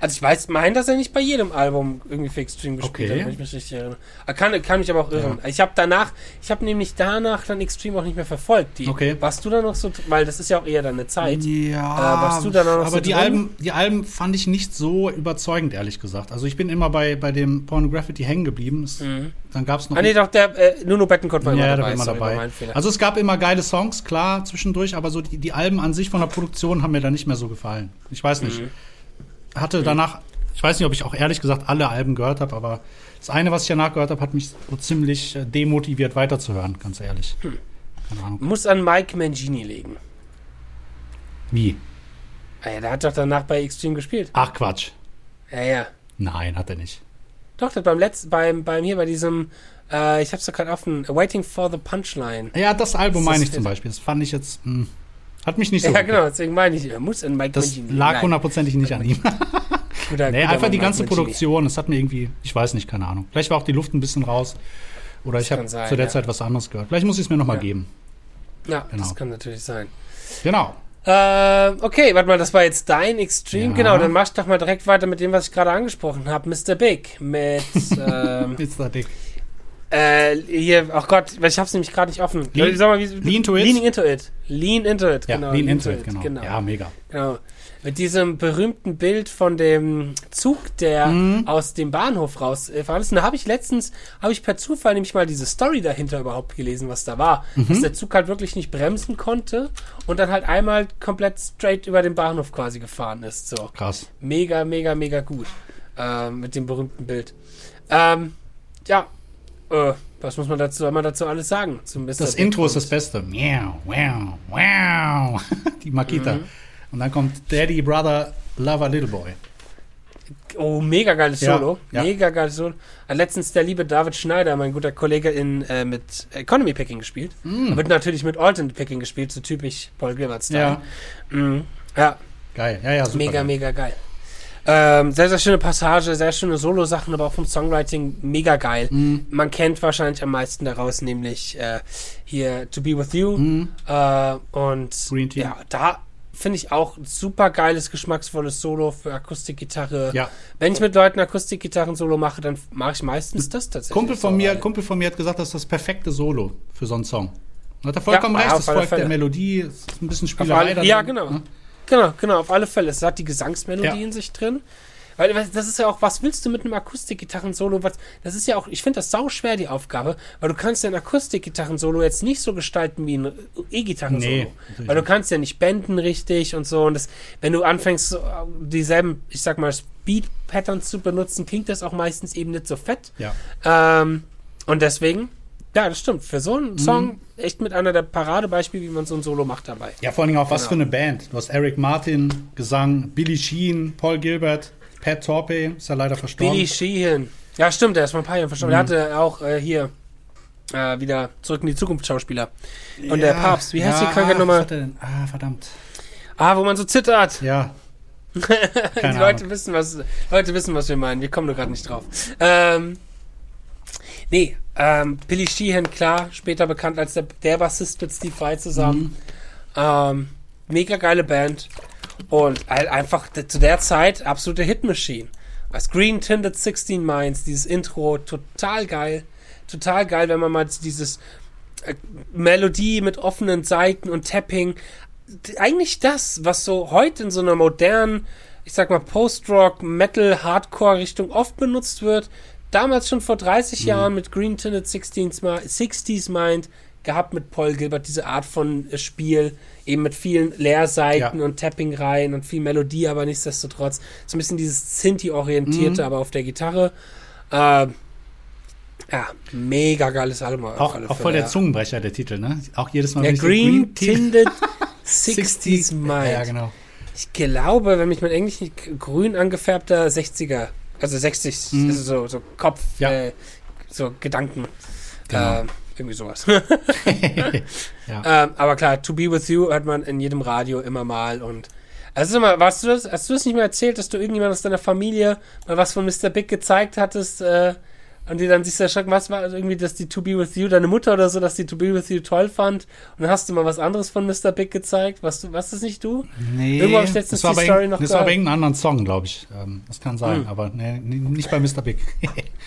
Also ich weiß, mein, dass er nicht bei jedem Album irgendwie für Extreme gespielt okay. hat, wenn ich mich richtig erinnere. Kann, kann mich aber auch irren. Ja. Ich habe danach, ich habe nämlich danach dann Extreme auch nicht mehr verfolgt. Die, okay. Warst du da noch so, weil das ist ja auch eher deine Zeit. Ja. Äh, warst du da noch aber so die drin? Alben, die Alben fand ich nicht so überzeugend, ehrlich gesagt. Also ich bin immer bei, bei dem Pornography hängen geblieben. Es, mhm. Dann gab es noch. Ah, nee, doch, der äh, Nuno Bettencourt war ja, immer dabei. War immer dabei. Also es gab immer geile Songs, klar, zwischendurch, aber so die, die Alben an sich von der Produktion haben mir da nicht mehr so gefallen. Ich weiß nicht. Mhm. Hatte danach, ich weiß nicht, ob ich auch ehrlich gesagt alle Alben gehört habe, aber das eine, was ich danach gehört habe, hat mich so ziemlich äh, demotiviert weiterzuhören, ganz ehrlich. Hm. Keine Ahnung. Muss an Mike Mangini legen. Wie? Ah ja, der hat doch danach bei Extreme gespielt. Ach Quatsch. Ja, ja. Nein, hat er nicht. Doch, das beim letzten, beim, beim hier, bei diesem, äh, ich hab's doch gerade offen, Waiting for the Punchline. Ja, das Album meine ich zum Beispiel. Das fand ich jetzt, mh, hm, hat mich nicht so. Ja, genau, deswegen meine ich, er muss in Mike Das lag hundertprozentig nicht an ihm. guter, nee, guter einfach die ganze Produktion, das hat mir irgendwie, ich weiß nicht, keine Ahnung. Vielleicht war auch die Luft ein bisschen raus. Oder das ich habe zu der ja. Zeit was anderes gehört. Vielleicht muss ich es mir nochmal ja. geben. Ja, genau. das kann natürlich sein. Genau. Äh, okay, warte mal, das war jetzt dein Extreme. Ja. Genau, dann mach doch mal direkt weiter mit dem, was ich gerade angesprochen habe. Mr. Big mit. Ähm, Mr. Big. Äh, hier, ach oh Gott, ich hab's nämlich gerade nicht offen. Lean, Sag mal, wie, lean to it. Leaning into it. Lean into it, genau. Ja, lean, lean into it, genau. genau. Ja, mega. Genau. Mit diesem berühmten Bild von dem Zug, der mhm. aus dem Bahnhof rausfahren ist. Und da habe ich letztens, habe ich per Zufall nämlich mal diese Story dahinter überhaupt gelesen, was da war. Mhm. Dass der Zug halt wirklich nicht bremsen konnte und dann halt einmal komplett straight über den Bahnhof quasi gefahren ist. So. Krass. Mega, mega, mega gut. Ähm, mit dem berühmten Bild. Ähm, ja, äh, was muss man dazu, man dazu alles sagen? Zum das Intro ist das Beste. Miau, wow, wow. Die Makita. Mhm. Und dann kommt Daddy, Brother, Lover, Little Boy. Oh, mega geiles Solo. Ja. Mega geiles Solo. Hat letztens der liebe David Schneider, mein guter Kollege, in, äh, mit Economy Picking gespielt. Mm. wird natürlich mit Alternate Picking gespielt, so typisch Paul Gilbert-Style. Ja. Mm. ja. Geil, ja, ja, super. Mega, geil. mega geil. Ähm, sehr, sehr schöne Passage, sehr schöne Solo-Sachen, aber auch vom Songwriting mega geil. Mm. Man kennt wahrscheinlich am meisten daraus, nämlich äh, hier To Be With You. Mm. Äh, und Green Tea. ja, da finde ich auch ein super geiles, geschmacksvolles Solo für Akustikgitarre. Ja. Wenn ich mit Leuten Akustikgitarren-Solo mache, dann mache ich meistens das tatsächlich. Kumpel von, so, mir, Kumpel von mir hat gesagt, das ist das perfekte Solo für so einen Song. Hat er vollkommen ja, recht, das folgt der Melodie, ist ein bisschen Spielerei. Alle, ja, genau. Ne? Genau, genau, auf alle Fälle. Es hat die Gesangsmelodie ja. in sich drin. Weil das ist ja auch, was willst du mit einem Akustikgitarren-Solo? Das ist ja auch, ich finde das sau schwer, die Aufgabe, weil du kannst ja ein Akustikgitarren-Solo jetzt nicht so gestalten wie ein E-Gitarren-Solo. Nee, weil du kannst ja nicht benden richtig und so. Und das, wenn du anfängst, dieselben, ich sag mal, Speed-Patterns zu benutzen, klingt das auch meistens eben nicht so fett. Ja. Ähm, und deswegen ja, das stimmt. Für so einen mhm. Song. Echt mit einer der Paradebeispiele, wie man so ein Solo macht dabei. Ja, vor allem auch was genau. für eine Band. Du hast Eric Martin, Gesang, Billy Sheen, Paul Gilbert, Pat Torpe, ist ja leider verstorben. Billy Sheehan. Ja, stimmt, der ist vor ein paar Jahren verstorben. Mhm. Der hatte auch äh, hier äh, wieder zurück in die Zukunft Schauspieler. Und ja, der Papst, wie heißt ja, die Krankheit nochmal? Ah, verdammt. Ah, wo man so zittert. Ja. die Leute wissen, was, Leute wissen, was wir meinen. Wir kommen nur gerade nicht drauf. Ähm, nee, ähm, Billy Sheehan, klar, später bekannt als der, der Bassist mit Steve Vai zusammen. Mhm. Ähm, mega geile Band. Und halt einfach zu der Zeit absolute Hitmachine. Als Green Tinted 16 Minds, dieses Intro, total geil. Total geil, wenn man mal dieses äh, Melodie mit offenen Seiten und Tapping. Eigentlich das, was so heute in so einer modernen, ich sag mal, Post-Rock, Metal, Hardcore-Richtung oft benutzt wird, damals schon vor 30 mhm. Jahren mit Green Tinted 60s Mind gehabt mit Paul Gilbert, diese Art von äh, Spiel, eben mit vielen Leerseiten ja. und Tapping-Reihen und viel Melodie, aber nichtsdestotrotz so ein bisschen dieses Sinti-orientierte, mhm. aber auf der Gitarre. Äh, ja, mega geiles Album. Auch, auch voll der Zungenbrecher, der Titel, ne? Auch jedes Mal. Der Green, Green Tinted 60s Mind. Ja, genau. Ich glaube, wenn mich mein Englisch nicht grün angefärbter 60er also 60, mhm. also so, so Kopf, ja. äh, so Gedanken. Genau. Äh, irgendwie sowas. ja. ähm, aber klar, To Be With You hört man in jedem Radio immer mal und also immer, warst du das, hast du das nicht mehr erzählt, dass du irgendjemand aus deiner Familie mal was von Mr. Big gezeigt hattest, äh, und die dann sich erschrecken, was war irgendwie, dass die To Be With You, deine Mutter oder so, dass die To Be With You toll fand. Und dann hast du mal was anderes von Mr. Big gezeigt. Was, du, was das nicht du? Nee. Irgendwo habe ich letztens die Story noch Das war bei irgendeinem anderen Song, glaube ich. Ähm, das kann sein, hm. aber nee, nicht bei Mr. Big.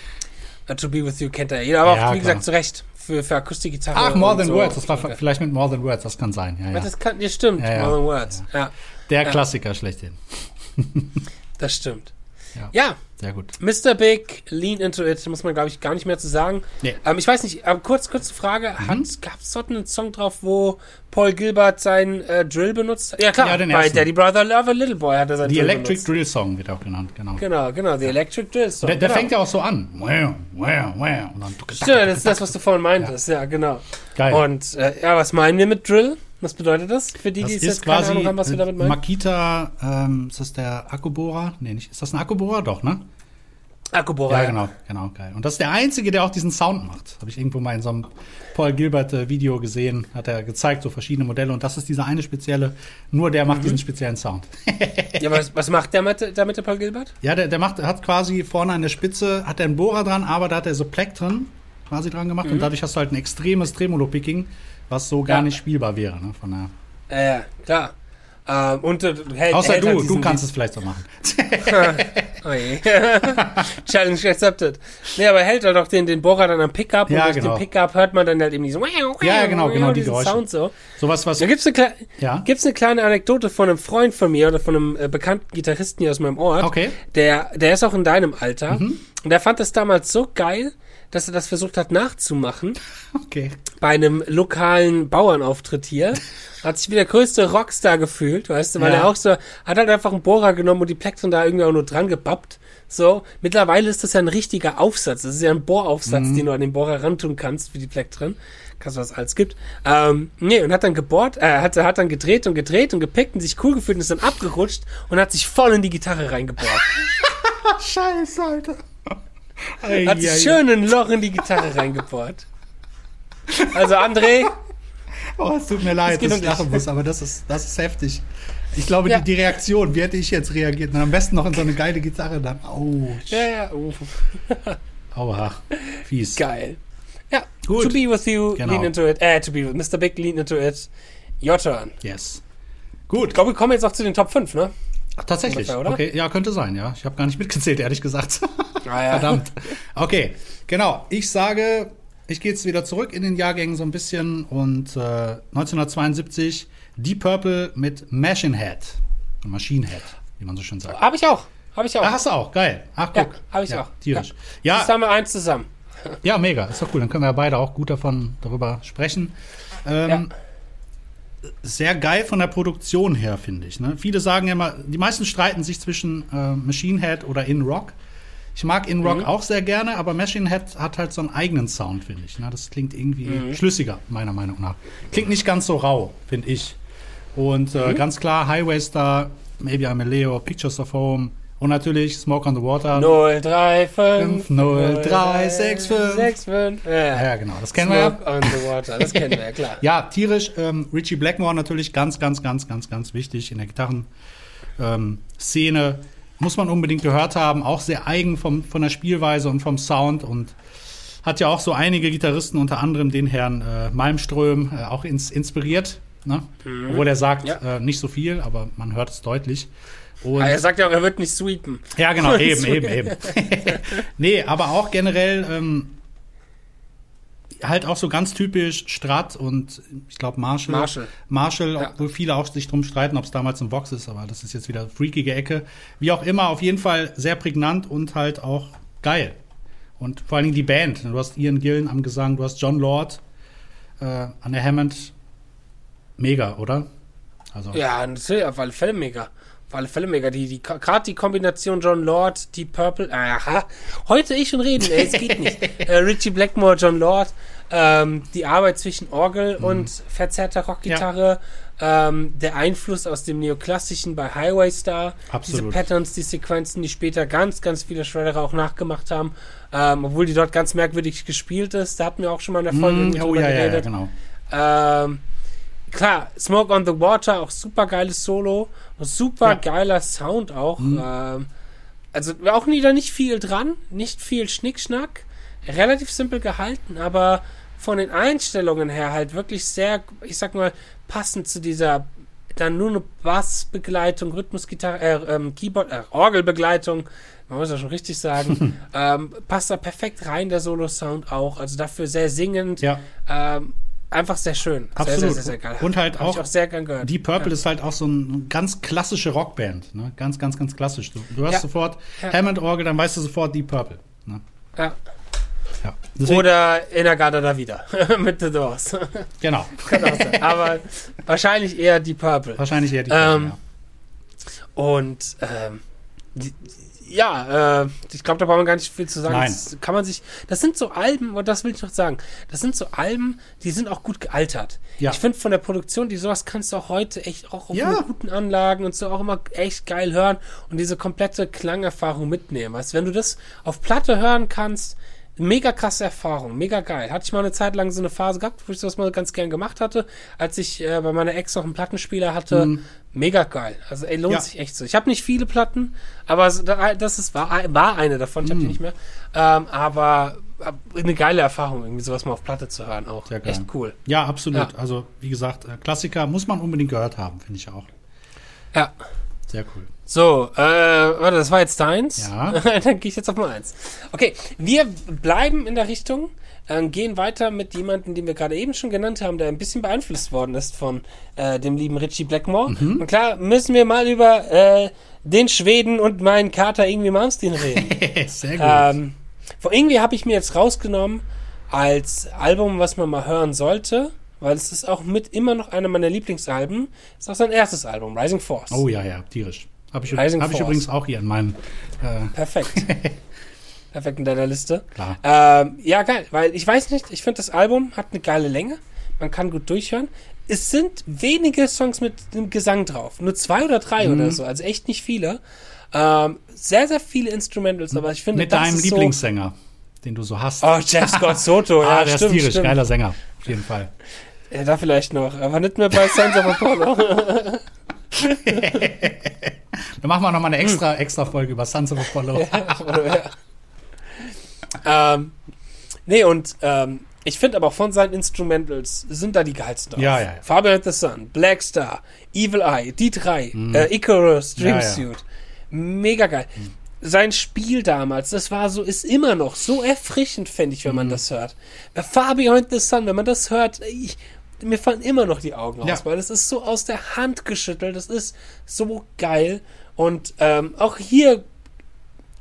to Be With You kennt er jeder, aber ja, auch, wie klar. gesagt, zu Recht. Für, für Akustikgitarre. Ach, More Than so. Words. Das war vielleicht mit More Than Words, das kann sein. Ja, ja. Das kann, ja, stimmt. Ja, More Than Words. Ja. Der Klassiker schlechthin. das stimmt. Ja. Ja. Gut. Mr. Big, Lean Into It, muss man, glaube ich, gar nicht mehr zu sagen. Nee. Ähm, ich weiß nicht, aber kurz, kurze Frage. Mhm. Gab es dort einen Song drauf, wo Paul Gilbert seinen äh, Drill benutzt? Ja, klar. Ja, den bei Daddy Brother Love a Little Boy hat er seinen Die Drill Electric benutzt. Drill Song wird auch genannt, genau. Genau, genau, die Electric Drill Song. Der, der genau. fängt ja auch so an. Wow, wow, wow. Stimmt, das ist das, was du vorhin meintest. Ja, ja genau. Geil. Und äh, ja, was meinen wir mit Drill? Was bedeutet das? Für die, das die ist jetzt quasi keine Ahnung haben, was wir damit meinen? Makita, ähm, ist das der Akkubohrer? Nee, nicht. Ist das ein Akkubohrer? Doch, ne? Akkubohrer. Ja, genau, genau, geil. Und das ist der einzige, der auch diesen Sound macht. Habe ich irgendwo mal in so einem Paul Gilbert äh, Video gesehen, hat er gezeigt, so verschiedene Modelle. Und das ist dieser eine spezielle, nur der macht mhm. diesen speziellen Sound. ja, was, was macht der mit, der mit der Paul Gilbert? Ja, der, der macht, hat quasi vorne an der Spitze, hat er einen Bohrer dran, aber da hat er so Plektren quasi dran gemacht. Mhm. Und dadurch hast du halt ein extremes Tremolo-Picking, was so gar ja. nicht spielbar wäre. Ne, von der ja, ja, klar. Ähm, und äh, hält, Außer hält du, halt du kannst es vielleicht so machen. oh Challenge accepted. Nee, aber hält er doch den, den Bohrer dann am Pickup ja, und durch genau. den Pickup hört man dann halt eben so Ja, genau, genau, die Geräusche. Sound so. Sowas, was. Da gibt's eine, ja? gibt's eine kleine Anekdote von einem Freund von mir oder von einem äh, bekannten Gitarristen hier aus meinem Ort. Okay. Der, der ist auch in deinem Alter. Mhm. Und der fand das damals so geil, dass er das versucht hat nachzumachen. Okay. Bei einem lokalen Bauernauftritt hier. Hat sich wie der größte Rockstar gefühlt, weißt du, weil ja. er auch so, hat halt einfach einen Bohrer genommen und die Plektren da irgendwie auch nur dran gebappt. So, mittlerweile ist das ja ein richtiger Aufsatz. Das ist ja ein Bohraufsatz, mhm. den du an den Bohrer rantun kannst für die Plektren. Kannst du was alles gibt. Ähm, nee, und hat dann gebohrt, äh, hat, hat dann gedreht und gedreht und gepickt und sich cool gefühlt und ist dann abgerutscht und hat sich voll in die Gitarre reingebohrt. Scheiße, Alter. Ei, hat sich schön ein Loch in die Gitarre reingebohrt. Also André. Oh, es tut mir leid, dass ich lachen muss, aber das ist, das ist heftig. Ich glaube, ja. die, die, Reaktion, wie hätte ich jetzt reagiert? Und am besten noch in so eine geile Gitarre dann. Oh. Ja, ja. Oh. Aua. Fies. Geil. Ja. Gut. To be with you, genau. lean into it. Äh, to be with Mr. Big, lean into it. Your turn. Yes. Gut. Ich glaube, wir kommen jetzt auch zu den Top 5, ne? Ach, tatsächlich. Ungefähr, okay, ja, könnte sein, ja. Ich habe gar nicht mitgezählt, ehrlich gesagt. Ah, ja. Verdammt. Okay, genau. Ich sage, ich gehe jetzt wieder zurück in den Jahrgängen so ein bisschen und äh, 1972 Deep Purple mit Machine Head. Machine Head, wie man so schön sagt. Habe ich auch. Habe ich auch. Ach, hast du auch. Geil. Ach, guck. Ja, habe ich ja, auch. Tierisch. Ja. Das haben wir eins zusammen. Ja, mega. Ist doch cool. Dann können wir ja beide auch gut davon darüber sprechen. Ähm, ja sehr geil von der Produktion her, finde ich. Ne? Viele sagen ja immer, die meisten streiten sich zwischen äh, Machine Head oder In Rock. Ich mag In Rock mhm. auch sehr gerne, aber Machine Head hat halt so einen eigenen Sound, finde ich. Ne? Das klingt irgendwie mhm. schlüssiger, meiner Meinung nach. Klingt nicht ganz so rau, finde ich. Und äh, mhm. ganz klar, Highway Star, Maybe I'm a Leo, Pictures of Home, und natürlich Smoke on the Water. 035 0365. Ja. ja, genau. Das kennen Smoke wir ja. on the Water. Das kennen wir ja, klar. ja, tierisch. Ähm, Richie Blackmore natürlich ganz, ganz, ganz, ganz, ganz wichtig in der Gitarrenszene. Ähm, Muss man unbedingt gehört haben. Auch sehr eigen vom, von der Spielweise und vom Sound. Und hat ja auch so einige Gitarristen, unter anderem den Herrn äh, Malmström, äh, auch ins, inspiriert. Ne? Mhm. Obwohl er sagt, ja. äh, nicht so viel, aber man hört es deutlich. Und er sagt ja auch, er wird nicht sweepen. Ja, genau, eben, eben, eben. nee, aber auch generell ähm, halt auch so ganz typisch Strat und ich glaube Marshall. Marshall. Marshall, ja. obwohl viele auch sich drum streiten, ob es damals ein Vox ist, aber das ist jetzt wieder freakige Ecke. Wie auch immer, auf jeden Fall sehr prägnant und halt auch geil. Und vor allen Dingen die Band. Du hast Ian Gillen am Gesang, du hast John Lord äh, an der Hammond. Mega, oder? Also. Ja, natürlich, auf alle Fälle mega. Auf alle Fälle mega. Die, die, Gerade die Kombination John Lord, Deep Purple. Aha. Heute ich schon reden, ey, es geht nicht. äh, Richie Blackmore, John Lord. Ähm, die Arbeit zwischen Orgel mhm. und verzerrter Rockgitarre. Ja. Ähm, der Einfluss aus dem Neoklassischen bei Highway Star. Absolut. Diese Patterns, die Sequenzen, die später ganz, ganz viele Shredderer auch nachgemacht haben. Ähm, obwohl die dort ganz merkwürdig gespielt ist. Da hatten wir auch schon mal in der Folge mm, oh, ja, geredet. Ja, genau. Ähm, klar, Smoke on the Water, auch super geiles Solo. Super ja. geiler Sound auch. Mhm. Ähm, also auch wieder nicht viel dran, nicht viel Schnickschnack. Relativ simpel gehalten, aber von den Einstellungen her halt wirklich sehr, ich sag mal, passend zu dieser dann nur eine Bassbegleitung, Rhythmusgitarre, äh, ähm, Keyboard, äh, Orgelbegleitung, man muss ja schon richtig sagen, ähm, passt da perfekt rein, der Solo-Sound auch. Also dafür sehr singend. Ja. Ähm, einfach sehr schön. Absolut. Sehr, sehr, sehr, geil. Und halt auch, auch sehr gern gehört. Die Purple ja. ist halt auch so eine ganz klassische Rockband. Ne? Ganz, ganz, ganz klassisch. Du, du hörst ja. sofort ja. Hammond-Orgel, dann weißt du sofort die Purple. Ne? Ja. Ja. Deswegen, Oder Inagada da wieder mit The Doors. Genau. Aber wahrscheinlich eher die Purple. Wahrscheinlich eher die Purple, ähm, ja. Und ähm, die, ja, äh, ich glaube, da braucht man gar nicht viel zu sagen. Nein. Das kann man sich. Das sind so Alben, und das will ich noch sagen. Das sind so Alben, die sind auch gut gealtert. Ja. Ich finde von der Produktion, die sowas kannst du auch heute echt auch auf ja. guten Anlagen und so auch immer echt geil hören und diese komplette Klangerfahrung mitnehmen. Weißt, wenn du das auf Platte hören kannst, Mega krasse Erfahrung, mega geil. Hatte ich mal eine Zeit lang so eine Phase gehabt, wo ich das mal ganz gern gemacht hatte, als ich äh, bei meiner Ex noch einen Plattenspieler hatte. Mhm. Mega geil. Also ey, lohnt ja. sich echt so. Ich habe nicht viele Platten, aber das ist, war, war eine davon, ich habe mhm. die nicht mehr. Ähm, aber eine geile Erfahrung, irgendwie sowas mal auf Platte zu hören auch. Echt cool. Ja, absolut. Ja. Also wie gesagt, äh, Klassiker muss man unbedingt gehört haben, finde ich auch. Ja. Sehr cool. So, äh, warte, das war jetzt deins. Ja. Dann gehe ich jetzt auf mal eins. Okay, wir bleiben in der Richtung, äh, gehen weiter mit jemandem, den wir gerade eben schon genannt haben, der ein bisschen beeinflusst worden ist von äh, dem lieben Richie Blackmore. Mhm. Und klar, müssen wir mal über äh, den Schweden und meinen Kater irgendwie Malmsteen reden. Sehr gut. Ähm, irgendwie habe ich mir jetzt rausgenommen als Album, was man mal hören sollte, weil es ist auch mit immer noch einer meiner Lieblingsalben. Ist auch sein erstes Album, Rising Force. Oh ja, ja, tierisch. Habe ich, hab ich übrigens auch hier in meinem. Äh Perfekt. Perfekt in deiner Liste. Klar. Ähm, ja, geil, weil ich weiß nicht, ich finde das Album hat eine geile Länge. Man kann gut durchhören. Es sind wenige Songs mit dem Gesang drauf. Nur zwei oder drei mhm. oder so. Also echt nicht viele. Ähm, sehr, sehr viele Instrumentals, aber ich finde, Mit deinem Lieblingssänger, so den du so hast. Oh, Jeff Scott Soto, ja, ah, der stimmt, ist tierisch, stimmt. geiler Sänger, auf jeden Fall. Ja, da vielleicht noch, aber nicht mehr bei Sons of Apollo. Dann machen wir noch mal eine extra, extra Folge über Sons of Apollo. ja, ähm, nee, und ähm, ich finde aber auch von seinen Instrumentals sind da die geilsten drauf. Ja, ja, ja. Fabian the Sun, Black Star, Evil Eye, die drei, mm. äh, Icarus, Dream ja, Suit. Mega geil. Mm. Sein Spiel damals, das war so, ist immer noch so erfrischend, fände ich, wenn man mm. das hört. Fabian the Sun, wenn man das hört, ich, mir fallen immer noch die Augen ja. aus, weil das ist so aus der Hand geschüttelt, das ist so geil. Und ähm, auch hier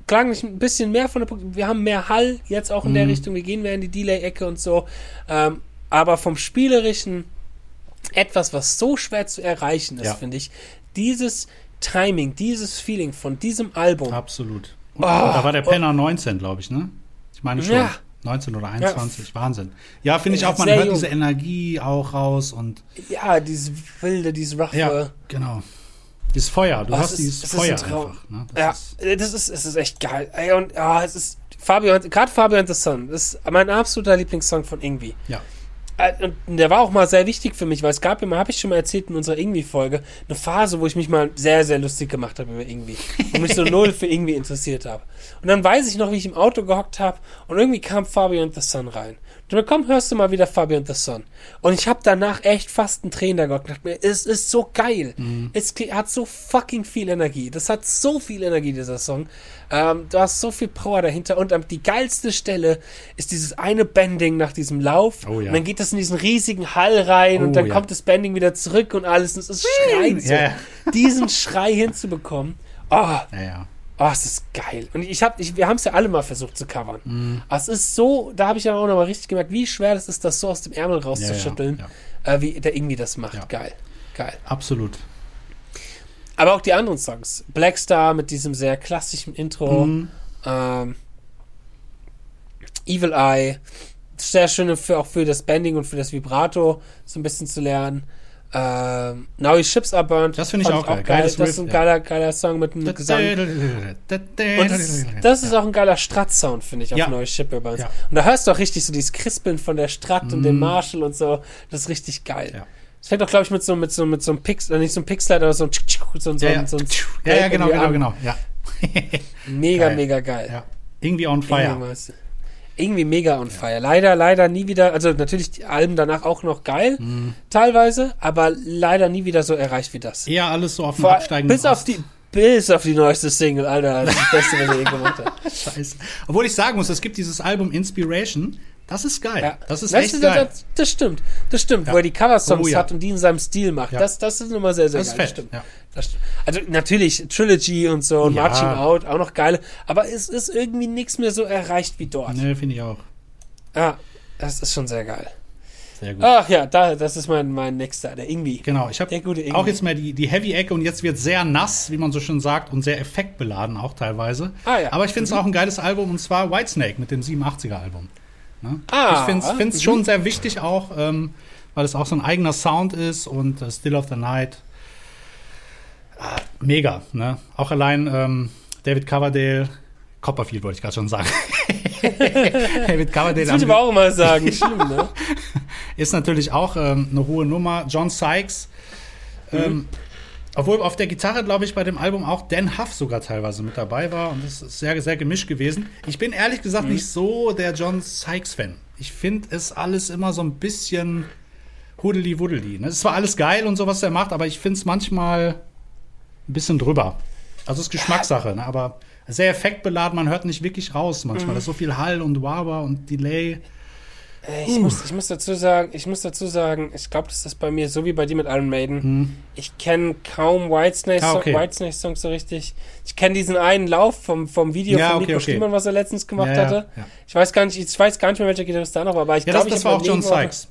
klang ich ein bisschen mehr von der Wir haben mehr Hall jetzt auch in mhm. der Richtung. Wir gehen mehr in die Delay-Ecke und so. Ähm, aber vom Spielerischen etwas, was so schwer zu erreichen ist, ja. finde ich. Dieses Timing, dieses Feeling von diesem Album. Absolut. Oh, da war der Penner oh, 19, glaube ich, ne? Ich meine schon. Ja. 19 oder 21, ja. Wahnsinn. Ja, finde ich auch, man hört jung. diese Energie auch raus und. Ja, dieses wilde, dieses roughe. Ja, genau. Dieses Feuer, du oh, hast ist, dieses Feuer einfach. Ne? Das ja, ist, das ist, es ist echt geil. Ey, und ja, es ist Fabian, gerade Fabian the Sun, das ist mein absoluter Lieblingssong von Ingwie. Ja. Äh, und der war auch mal sehr wichtig für mich, weil es gab immer, habe ich schon mal erzählt in unserer Ingwie-Folge, eine Phase, wo ich mich mal sehr, sehr lustig gemacht habe über Ingwie. Und mich so null für Ingwie interessiert habe. Und dann weiß ich noch, wie ich im Auto gehockt habe und irgendwie kam Fabian the Sun rein. Und dann komm, hörst du mal wieder Fabian the Sun. Und ich habe danach echt fast einen Tränen gehabt. Es ist so geil. Mhm. Es hat so fucking viel Energie. Das hat so viel Energie, dieser Song. Ähm, du hast so viel Power dahinter. Und ähm, die geilste Stelle ist dieses eine Bending nach diesem Lauf. Oh, ja. Und dann geht das in diesen riesigen Hall rein oh, und dann ja. kommt das Bending wieder zurück und alles. Und es ist schreit so. Ja. Diesen Schrei hinzubekommen. Oh, ja, ja. Oh, es ist geil. Und ich habe, ich, wir haben es ja alle mal versucht zu covern. Mm. es ist so, da habe ich ja auch nochmal richtig gemerkt, wie schwer das ist, das so aus dem Ärmel rauszuschütteln, ja, ja, ja. Äh, wie der irgendwie das macht. Geil. Geil. Absolut. Aber auch die anderen Songs. Black Star mit diesem sehr klassischen Intro. Mm. Ähm, Evil Eye. Sehr schön für, auch für das Bending und für das Vibrato so ein bisschen zu lernen. Uh, Now Your Ships Are Burned. Das finde ich auch geil. geil. Das ist ein geiler, geiler Song mit einem Gesang. Und das, das ist auch ein geiler Strat-Sound, finde ich, auf ja. Neue Ship Are Burned. Ja. Und da hörst du auch richtig so dieses Krispeln von der Strat mm. und dem Marshall und so. Das ist richtig geil. Ja. Das fängt auch, glaube ich, mit so, mit so, mit so einem Pixel, äh, nicht so einem Pixel, aber so ein, so, so, ja, ja. so ein, ja, ja, genau, genau, genau, ja. mega, geil. mega geil. Ja. Irgendwie on fire. Irgendwie irgendwie mega on fire. Leider, leider nie wieder, also natürlich die Alben danach auch noch geil, mhm. teilweise, aber leider nie wieder so erreicht wie das. Eher alles so auf dem absteigenden Bis auf die, bis auf die neueste Single, Alter, das das Beste, was er je gemacht hat. Scheiße. Obwohl ich sagen muss, es gibt dieses Album Inspiration, das ist geil. Ja. Das ist das echt ist, geil. Das, das, stimmt. Das stimmt. Ja. Wo er die Cover-Songs oh, ja. hat und die in seinem Stil macht. Das, das ist immer sehr, sehr das geil. Ist fett. Das stimmt. Also natürlich Trilogy und so und Marching Out auch noch geil. Aber es ist irgendwie nichts mehr so erreicht wie dort. Ne, finde ich auch. Ja, das ist schon sehr geil. Sehr gut. Ach ja, da, das ist mein, mein nächster, der Ingwie. Genau, ich habe auch jetzt mal die, die Heavy-Ecke und jetzt wird sehr nass, wie man so schön sagt, und sehr effektbeladen auch teilweise. Ah, ja. Aber ich finde es mhm. auch ein geiles Album und zwar Whitesnake mit dem 87er-Album. Ne? Ah, ich finde es mhm. schon sehr wichtig auch, ähm, weil es auch so ein eigener Sound ist und äh, Still of the Night. Ah, mega, ne? Auch allein ähm, David Coverdale, Copperfield wollte ich gerade schon sagen. David Coverdale. Das würde ich aber auch immer sagen, schlimm, ne? Ist natürlich auch ähm, eine hohe Nummer. John Sykes. Mhm. Ähm, obwohl auf der Gitarre, glaube ich, bei dem Album auch Dan Huff sogar teilweise mit dabei war. Und das ist sehr, sehr gemischt gewesen. Ich bin ehrlich gesagt mhm. nicht so der John Sykes-Fan. Ich finde es alles immer so ein bisschen huddeli-wuddeli. Ne? Es war alles geil und so, was er macht, aber ich finde es manchmal ein bisschen drüber. Also ist Geschmackssache, ne? aber sehr effektbeladen, man hört nicht wirklich raus manchmal. Mhm. Da ist so viel Hall und Waber und Delay. Äh, ich, uh. muss, ich muss dazu sagen, ich muss dazu sagen, ich glaube, das ist bei mir so wie bei dir mit Iron Maiden. Hm. Ich kenne kaum Whitesnake, ah, okay. Whitesnake Songs so richtig. Ich kenne diesen einen Lauf vom, vom Video ja, von Nico okay, okay. was er letztens gemacht ja, hatte. Ja, ich weiß gar nicht, ich weiß gar nicht mehr, welcher Gitarrist da noch war, aber ich ja, glaube, das, das war auch John Sykes.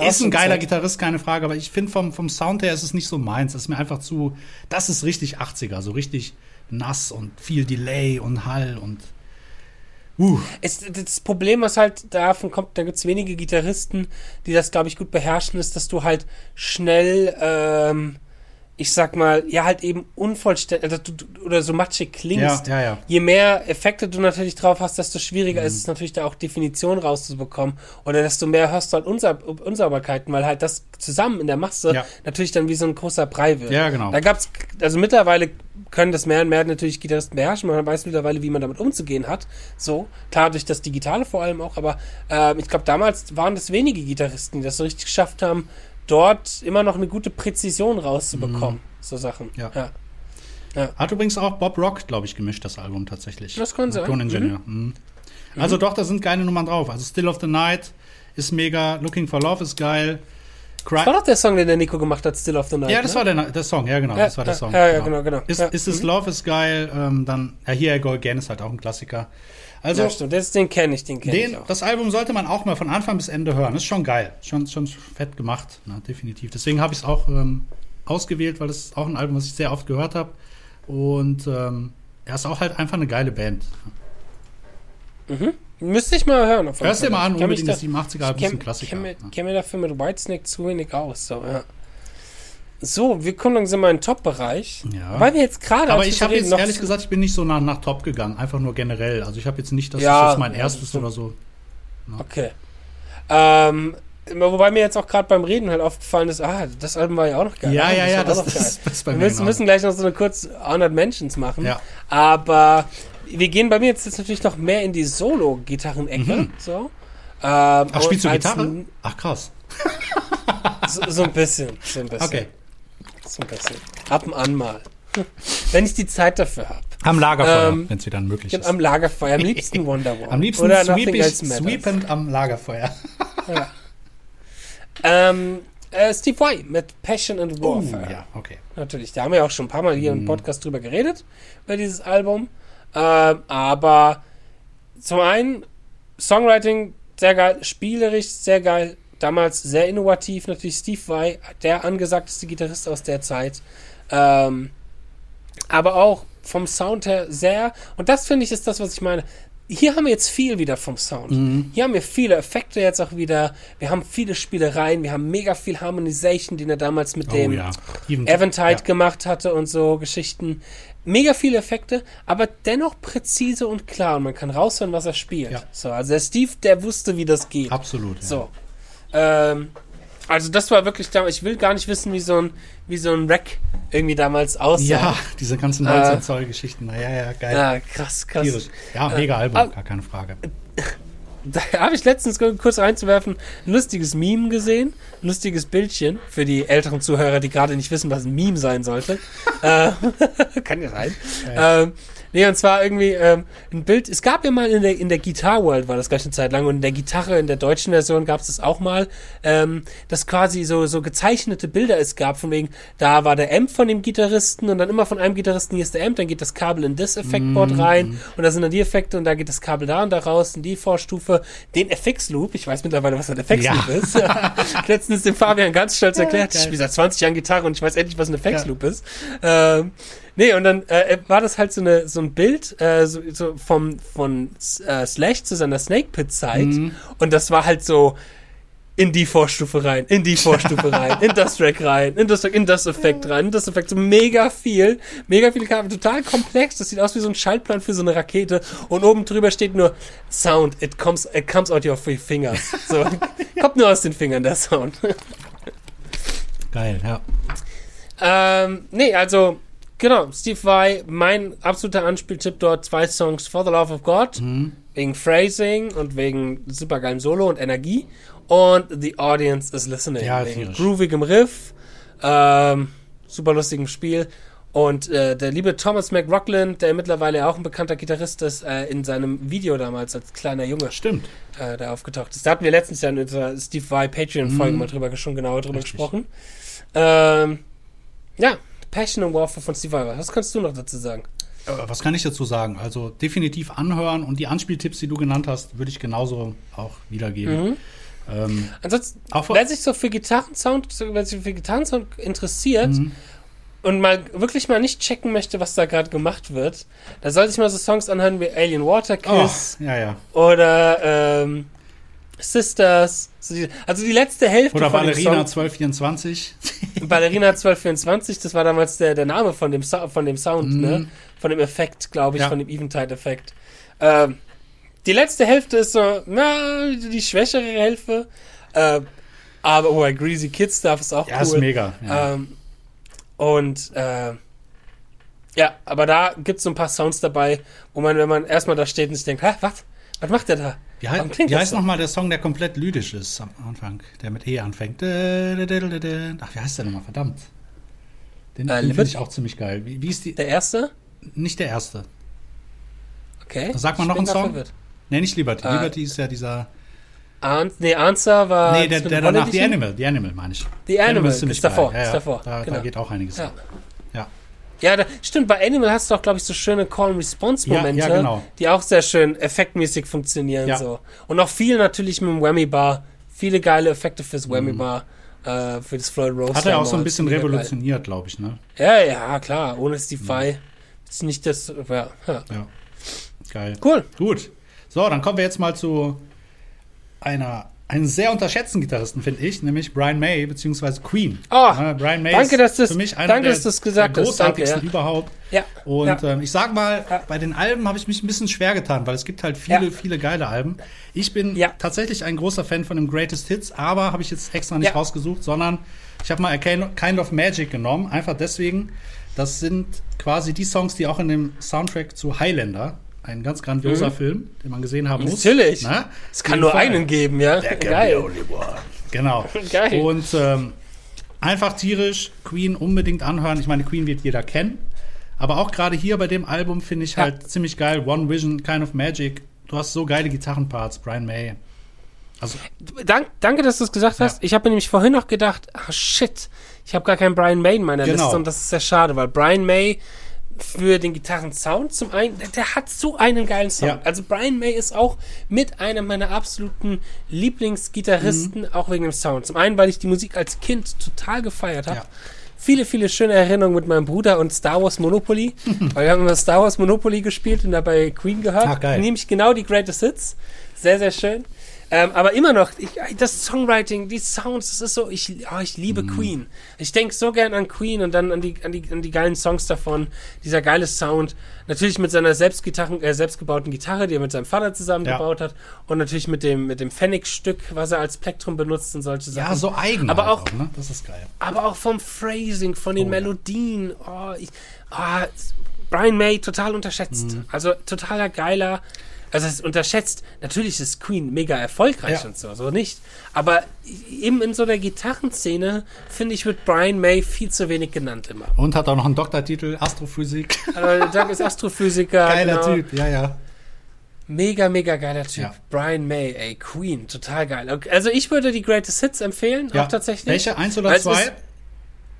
Er ist ein geiler Gitarrist, keine Frage, aber ich finde vom, vom Sound her ist es nicht so meins. Es ist mir einfach zu, das ist richtig 80er, so richtig nass und viel Delay und Hall und Uh. Es, das Problem, was halt davon kommt, da gibt es wenige Gitarristen, die das, glaube ich, gut beherrschen, ist, dass du halt schnell, ähm, ich sag mal, ja, halt eben unvollständig also oder so matschig klingst. Ja, ja, ja. Je mehr Effekte du natürlich drauf hast, desto schwieriger mhm. ist es natürlich da auch Definition rauszubekommen. Oder desto mehr hörst du halt Unsa Unsauberkeiten, weil halt das zusammen in der Masse ja. natürlich dann wie so ein großer Brei wird. Ja, genau. Da gab's, also mittlerweile können das mehr und mehr natürlich Gitarristen beherrschen. Man weiß mittlerweile, wie man damit umzugehen hat. So, klar, durch das Digitale vor allem auch, aber äh, ich glaube, damals waren das wenige Gitarristen, die das so richtig geschafft haben, dort immer noch eine gute Präzision rauszubekommen. Mhm. So Sachen. Ja. ja. ja. Hat übrigens auch Bob Rock, glaube ich, gemischt, das Album tatsächlich. Das kann sein. Toningenieur. Mhm. Mhm. Also doch, da sind geile Nummern drauf. Also Still of the Night ist mega, Looking for Love ist geil. Cry das war doch der Song, den der Nico gemacht hat, Still of the Night. Ja, das ne? war der, der Song, ja genau, ja, das war der Song. Ja, ja, genau, genau. Ist, ja. ist es mhm. Love is geil, ähm, dann ja, Here I Go Again ist halt auch ein Klassiker. Also, ja, stimmt, das, den kenne ich, den kenne ich auch. Das Album sollte man auch mal von Anfang bis Ende hören. Ist schon geil, schon, schon fett gemacht, na, definitiv. Deswegen habe ich es auch ähm, ausgewählt, weil es auch ein Album, was ich sehr oft gehört habe. Und ähm, er ist auch halt einfach eine geile Band. Mhm. Müsste ich mal hören. Hörst dir mal an, unbedingt das 87er Album ist ein Klassiker. Ich kenne kenn mir dafür mit Whitesnake zu wenig aus. So, ja. So, wir kommen langsam mal in den Top-Bereich. Ja. Weil wir jetzt gerade. Aber ich habe jetzt ehrlich gesagt, ich bin nicht so nach, nach Top gegangen, einfach nur generell. Also ich habe jetzt nicht, das ja, ist jetzt mein erstes oder so. Ja. Okay. Ähm, wobei mir jetzt auch gerade beim Reden halt aufgefallen ist, ah, das Album war ja auch noch geil. Ja, ja, ja, das, das, ist, das ist bei mir. Wir müssen, müssen gleich noch so eine kurz Honored Mentions machen. Ja. Aber wir gehen bei mir jetzt, jetzt natürlich noch mehr in die Solo-Gitarren-Ecke. Mhm. So. Ähm, Ach, spielst du Gitarre? Ach, krass. so, so, ein bisschen. So ein bisschen. Okay. Ein bisschen. Ab und an mal. Wenn ich die Zeit dafür habe. Am Lagerfeuer, ähm, wenn es wieder möglich ist. Am Lagerfeuer, am liebsten Wonderwall. am liebsten Oder sweepig, sweepend am Lagerfeuer. ja. ähm, äh, Steve Vai mit Passion and Warfare. Oh, ja, okay. Natürlich, da haben wir auch schon ein paar Mal hier mm. im mhm. Podcast drüber geredet, über dieses Album. Ähm, aber zum einen, Songwriting sehr geil, spielerisch sehr geil, damals sehr innovativ, natürlich Steve Vai, der angesagteste Gitarrist aus der Zeit. Ähm, aber auch vom Sound her sehr, und das finde ich ist das, was ich meine. Hier haben wir jetzt viel wieder vom Sound. Mhm. Hier haben wir viele Effekte jetzt auch wieder. Wir haben viele Spielereien. Wir haben mega viel Harmonization, den er damals mit oh, dem ja. Eventide ja. gemacht hatte und so Geschichten mega viele Effekte, aber dennoch präzise und klar und man kann raushören, was er spielt. Ja. So, also der Steve, der wusste, wie das geht. Absolut. So. Ähm, also das war wirklich damals, ich will gar nicht wissen, wie so ein, wie so ein Rack irgendwie damals aussah. Ja, diese ganzen 19 äh, Zoll Geschichten. Naja, ja, geil. Ja, krass, krass. Tierisch. Ja, mega äh, Album, äh, gar keine Frage. da habe ich letztens kurz reinzuwerfen ein lustiges Meme gesehen, ein lustiges Bildchen für die älteren Zuhörer, die gerade nicht wissen, was ein Meme sein sollte. äh, kann ja sein. Ja. Ähm, Nee, und zwar irgendwie ähm, ein Bild. Es gab ja mal in der, in der Guitar World, war das gleich eine Zeit lang, und in der Gitarre, in der deutschen Version gab es das auch mal, ähm, dass quasi so, so gezeichnete Bilder es gab, von wegen, da war der Amp von dem Gitarristen und dann immer von einem Gitarristen, hier ist der Amp, dann geht das Kabel in das Effektboard mm. rein und da sind dann die Effekte und da geht das Kabel da und da raus in die Vorstufe. Den FX-Loop, ich weiß mittlerweile, was ein FX-Loop ja. ist. Letztens dem Fabian ganz stolz erklärt, ja, ich spiele seit 20 Jahren Gitarre und ich weiß endlich, was ein FX-Loop ja. ist. Ähm, Nee, und dann äh, war das halt so, eine, so ein Bild äh, so, so vom, von äh, Slash zu seiner Snake Pit Zeit. Mhm. Und das war halt so in die Vorstufe rein, in die Vorstufe rein, in das Track rein, in das, in das Effekt rein, in das Effekt. So mega viel, mega viele Kabel, total komplex. Das sieht aus wie so ein Schaltplan für so eine Rakete. Und oben drüber steht nur Sound, it comes, it comes out your fingers. So, kommt nur aus den Fingern, der Sound. Geil, ja. Ähm, nee, also Genau, Steve Vai, mein absoluter Anspieltipp dort, zwei Songs, For the Love of God, mhm. wegen Phrasing und wegen supergeilem Solo und Energie und The Audience is Listening, ja, wegen groovigem Riff, ähm, super lustigem Spiel Und äh, der liebe Thomas McRockland, der mittlerweile auch ein bekannter Gitarrist ist, äh, in seinem Video damals als kleiner Junge. Stimmt. Äh, der aufgetaucht ist. Da hatten wir letztens ja in unserer Steve Vai Patreon-Folge mm. mal drüber, schon genauer drüber Richtig. gesprochen. Ähm, ja, Passion and Warfare von Steve Vai. Was kannst du noch dazu sagen? Äh, was kann ich dazu sagen? Also definitiv anhören und die Anspieltipps, die du genannt hast, würde ich genauso auch wiedergeben. Mhm. Ähm, Ansonsten, wer sich so für Gitarrensound, wer sich für Gitarrensound interessiert, mhm und mal wirklich mal nicht checken möchte, was da gerade gemacht wird, da sollte ich mal so Songs anhören wie Alien Water Kiss oh, ja, ja. oder ähm, Sisters. Also die letzte Hälfte oder von Ballerina 1224. Ballerina 1224, das war damals der, der Name von dem, von dem Sound, mm. ne? Von dem Effekt, glaube ich, ja. von dem Eventide-Effekt. Ähm, die letzte Hälfte ist so, na, die schwächere Hälfte. Äh, aber, oh, Greasy Kid Stuff ist auch ja, cool. Ist mega. Ja. Ähm, und äh, ja, aber da gibt es so ein paar Sounds dabei, wo man, wenn man erstmal da steht und sich denkt, hä, was? Was macht der da? Wie, heißt, wie heißt nochmal der Song, der komplett lyrisch ist am Anfang, der mit E anfängt? Ach, wie heißt der nochmal? Verdammt. Den, äh, den finde ich auch ziemlich geil. Wie, wie, ist die? Der erste? Nicht der erste. Okay. Sag mal noch einen Song. Verwirrt. Nee, nicht Liberty. Uh, Liberty ist ja dieser. An nee, Answer war. Nee, der, der danach, The Animal, The Animal meine ich. The Animal, Animal ist, ist davor. Ja, ja. Ist davor. Da, genau. da, geht auch einiges. Ja. Ja, ja da, stimmt. Bei Animal hast du auch, glaube ich, so schöne Call-and-Response-Momente, ja, genau. die auch sehr schön effektmäßig funktionieren. So. Und auch viel natürlich mit dem Whammy Bar. Viele geile Effekte fürs mhm. Whammy Bar. Äh, für das Floyd Rose. Hat er auch so ein bisschen revolutioniert, glaube ich, ne? Ja, ja, klar. Ohne Steve mhm. ist nicht das. Ja, ja. Geil. Cool. Gut. So, dann kommen wir jetzt mal zu einer einen sehr unterschätzten Gitarristen, finde ich, nämlich Brian May bzw. Queen. Oh, ja, Brian May danke, ist für mich einer danke, der, dass gesagt der großartigsten danke, ja. überhaupt. Ja. Und ja. Ähm, ich sag mal, bei den Alben habe ich mich ein bisschen schwer getan, weil es gibt halt viele, viele geile Alben. Ich bin tatsächlich ein großer Fan von dem Greatest Hits, aber habe ich jetzt extra nicht rausgesucht, sondern ich habe mal A Kind of Magic genommen, einfach deswegen, das sind quasi die Songs, die auch in dem Soundtrack zu Highlander ein ganz grandioser mhm. Film, den man gesehen haben muss. Natürlich. Es kann nur Fall. einen geben, ja. There can Geil. be only one. Genau. Geil. Und ähm, einfach tierisch, Queen unbedingt anhören. Ich meine, Queen wird jeder kennen. Aber auch gerade hier bei dem Album finde ich halt ja. ziemlich geil. One Vision, Kind of Magic. Du hast so geile Gitarrenparts, Brian May. Also, Dank, danke, dass du es gesagt hast. Ja. Ich habe mir nämlich vorhin noch gedacht, ah shit, ich habe gar keinen Brian May in meiner genau. Liste und das ist sehr schade, weil Brian May für den Gitarrensound zum einen, der, der, hat so einen geilen Sound. Ja. Also Brian May ist auch mit einem meiner absoluten Lieblingsgitarristen, mhm. auch wegen dem Sound. Zum einen, weil ich die Musik als Kind total gefeiert habe. Ja. Viele, viele schöne Erinnerungen mit meinem Bruder und Star Wars Monopoly. weil wir haben immer Star Wars Monopoly gespielt und dabei Queen gehört. Ach, geil. Nämlich genau die Greatest Hits. Sehr, sehr schön. Ähm, aber immer noch, ich, das Songwriting, die Sounds, das ist so, ich, oh, ich liebe mhm. Queen. Ich denke so gern an Queen und dann an die, an, die, an die geilen Songs davon. Dieser geile Sound. Natürlich mit seiner Selbstgitarren, äh, selbstgebauten Gitarre, die er mit seinem Vater zusammengebaut ja. hat. Und natürlich mit dem, mit dem Pfennig-Stück, was er als Plektrum benutzt und solche Sachen. Ja, so eigen. Aber halt auch, auch, ne? das ist geil. Aber auch vom Phrasing, von den oh, Melodien. Oh, ich, oh, Brian May total unterschätzt. Mhm. Also totaler geiler also es unterschätzt. Natürlich ist Queen mega erfolgreich ja. und so, so nicht. Aber eben in so der Gitarrenszene, finde ich, wird Brian May viel zu wenig genannt immer. Und hat auch noch einen Doktortitel, Astrophysik. Äh, Doug ist Astrophysiker. Geiler genau. Typ, ja, ja. Mega, mega geiler Typ. Ja. Brian May, ey, Queen, total geil. Also ich würde die Greatest Hits empfehlen, ja. auch tatsächlich. Welche? Eins oder zwei?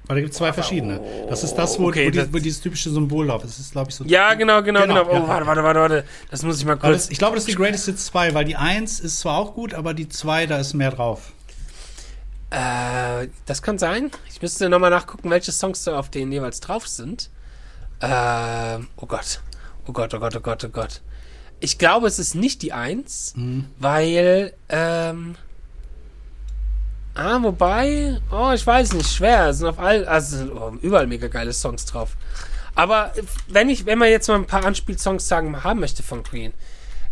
Weil da gibt es zwei verschiedene. Das ist das, wo, okay, wo, die, wo dieses typische Symbol läuft. Das ist, glaube ich, so. Ja, genau, genau, genau. genau. Oh, warte, warte, warte, warte. Das muss ich mal kurz. Das, ich glaube, das ist die Greatest Hits 2, weil die 1 ist zwar auch gut, aber die 2, da ist mehr drauf. Äh, das kann sein. Ich müsste nochmal nachgucken, welche Songs da auf denen jeweils drauf sind. Äh, oh Gott. Oh Gott, oh Gott, oh Gott, oh Gott. Ich glaube, es ist nicht die 1, mhm. weil, ähm, Ah, wobei, oh, ich weiß nicht, schwer. Es sind auf all, also sind oh, überall mega geile Songs drauf. Aber wenn ich, wenn man jetzt mal ein paar Anspielsongs sagen haben möchte von Queen,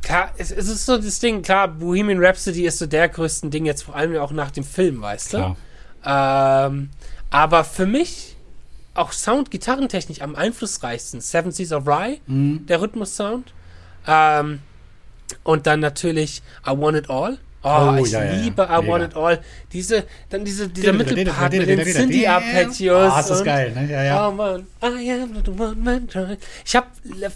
klar, es, es, ist so das Ding, klar, Bohemian Rhapsody ist so der größte Ding jetzt vor allem auch nach dem Film, weißt du? Ähm, aber für mich auch Sound, gitarrentechnisch am einflussreichsten Seven Seas of Rye, mhm. der Rhythmus-Sound. Ähm, und dann natürlich I Want It All Oh, oh ich ja, liebe ja, I Want It All. Diese, dann diese, dieser Mittelpart mit den Cindy-Arpeggios. Ah, oh, ist geil, ne? Ja, ja. Oh man, I am the one man Ich habe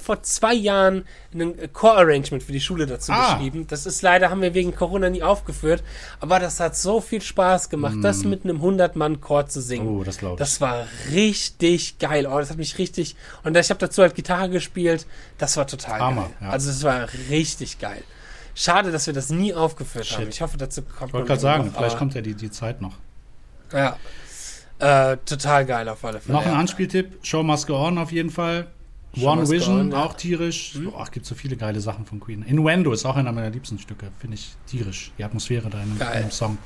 vor zwei Jahren ein Core-Arrangement für die Schule dazu ah. geschrieben. Das ist leider, haben wir wegen Corona nie aufgeführt. Aber das hat so viel Spaß gemacht, mm. das mit einem 100-Mann-Chor zu singen. Oh, das glaube ich. Das war richtig geil. Oh, das hat mich richtig, und ich habe dazu halt Gitarre gespielt. Das war total Hammer, geil. Ja. Also, es war richtig geil. Schade, dass wir das nie aufgeführt Shit. haben. Ich hoffe, dazu kommt Ich wollte gerade sagen, noch, vielleicht kommt ja die, die Zeit noch. Ja. Äh, total geil auf alle Fälle. Noch ein Anspieltipp: Show Must Go On auf jeden Fall. Show One Vision, on, ja. auch tierisch. Hm? Boah, gibt so viele geile Sachen von Queen. Innuendo ist auch einer meiner liebsten Stücke, finde ich tierisch. Die Atmosphäre da in, in einem Song.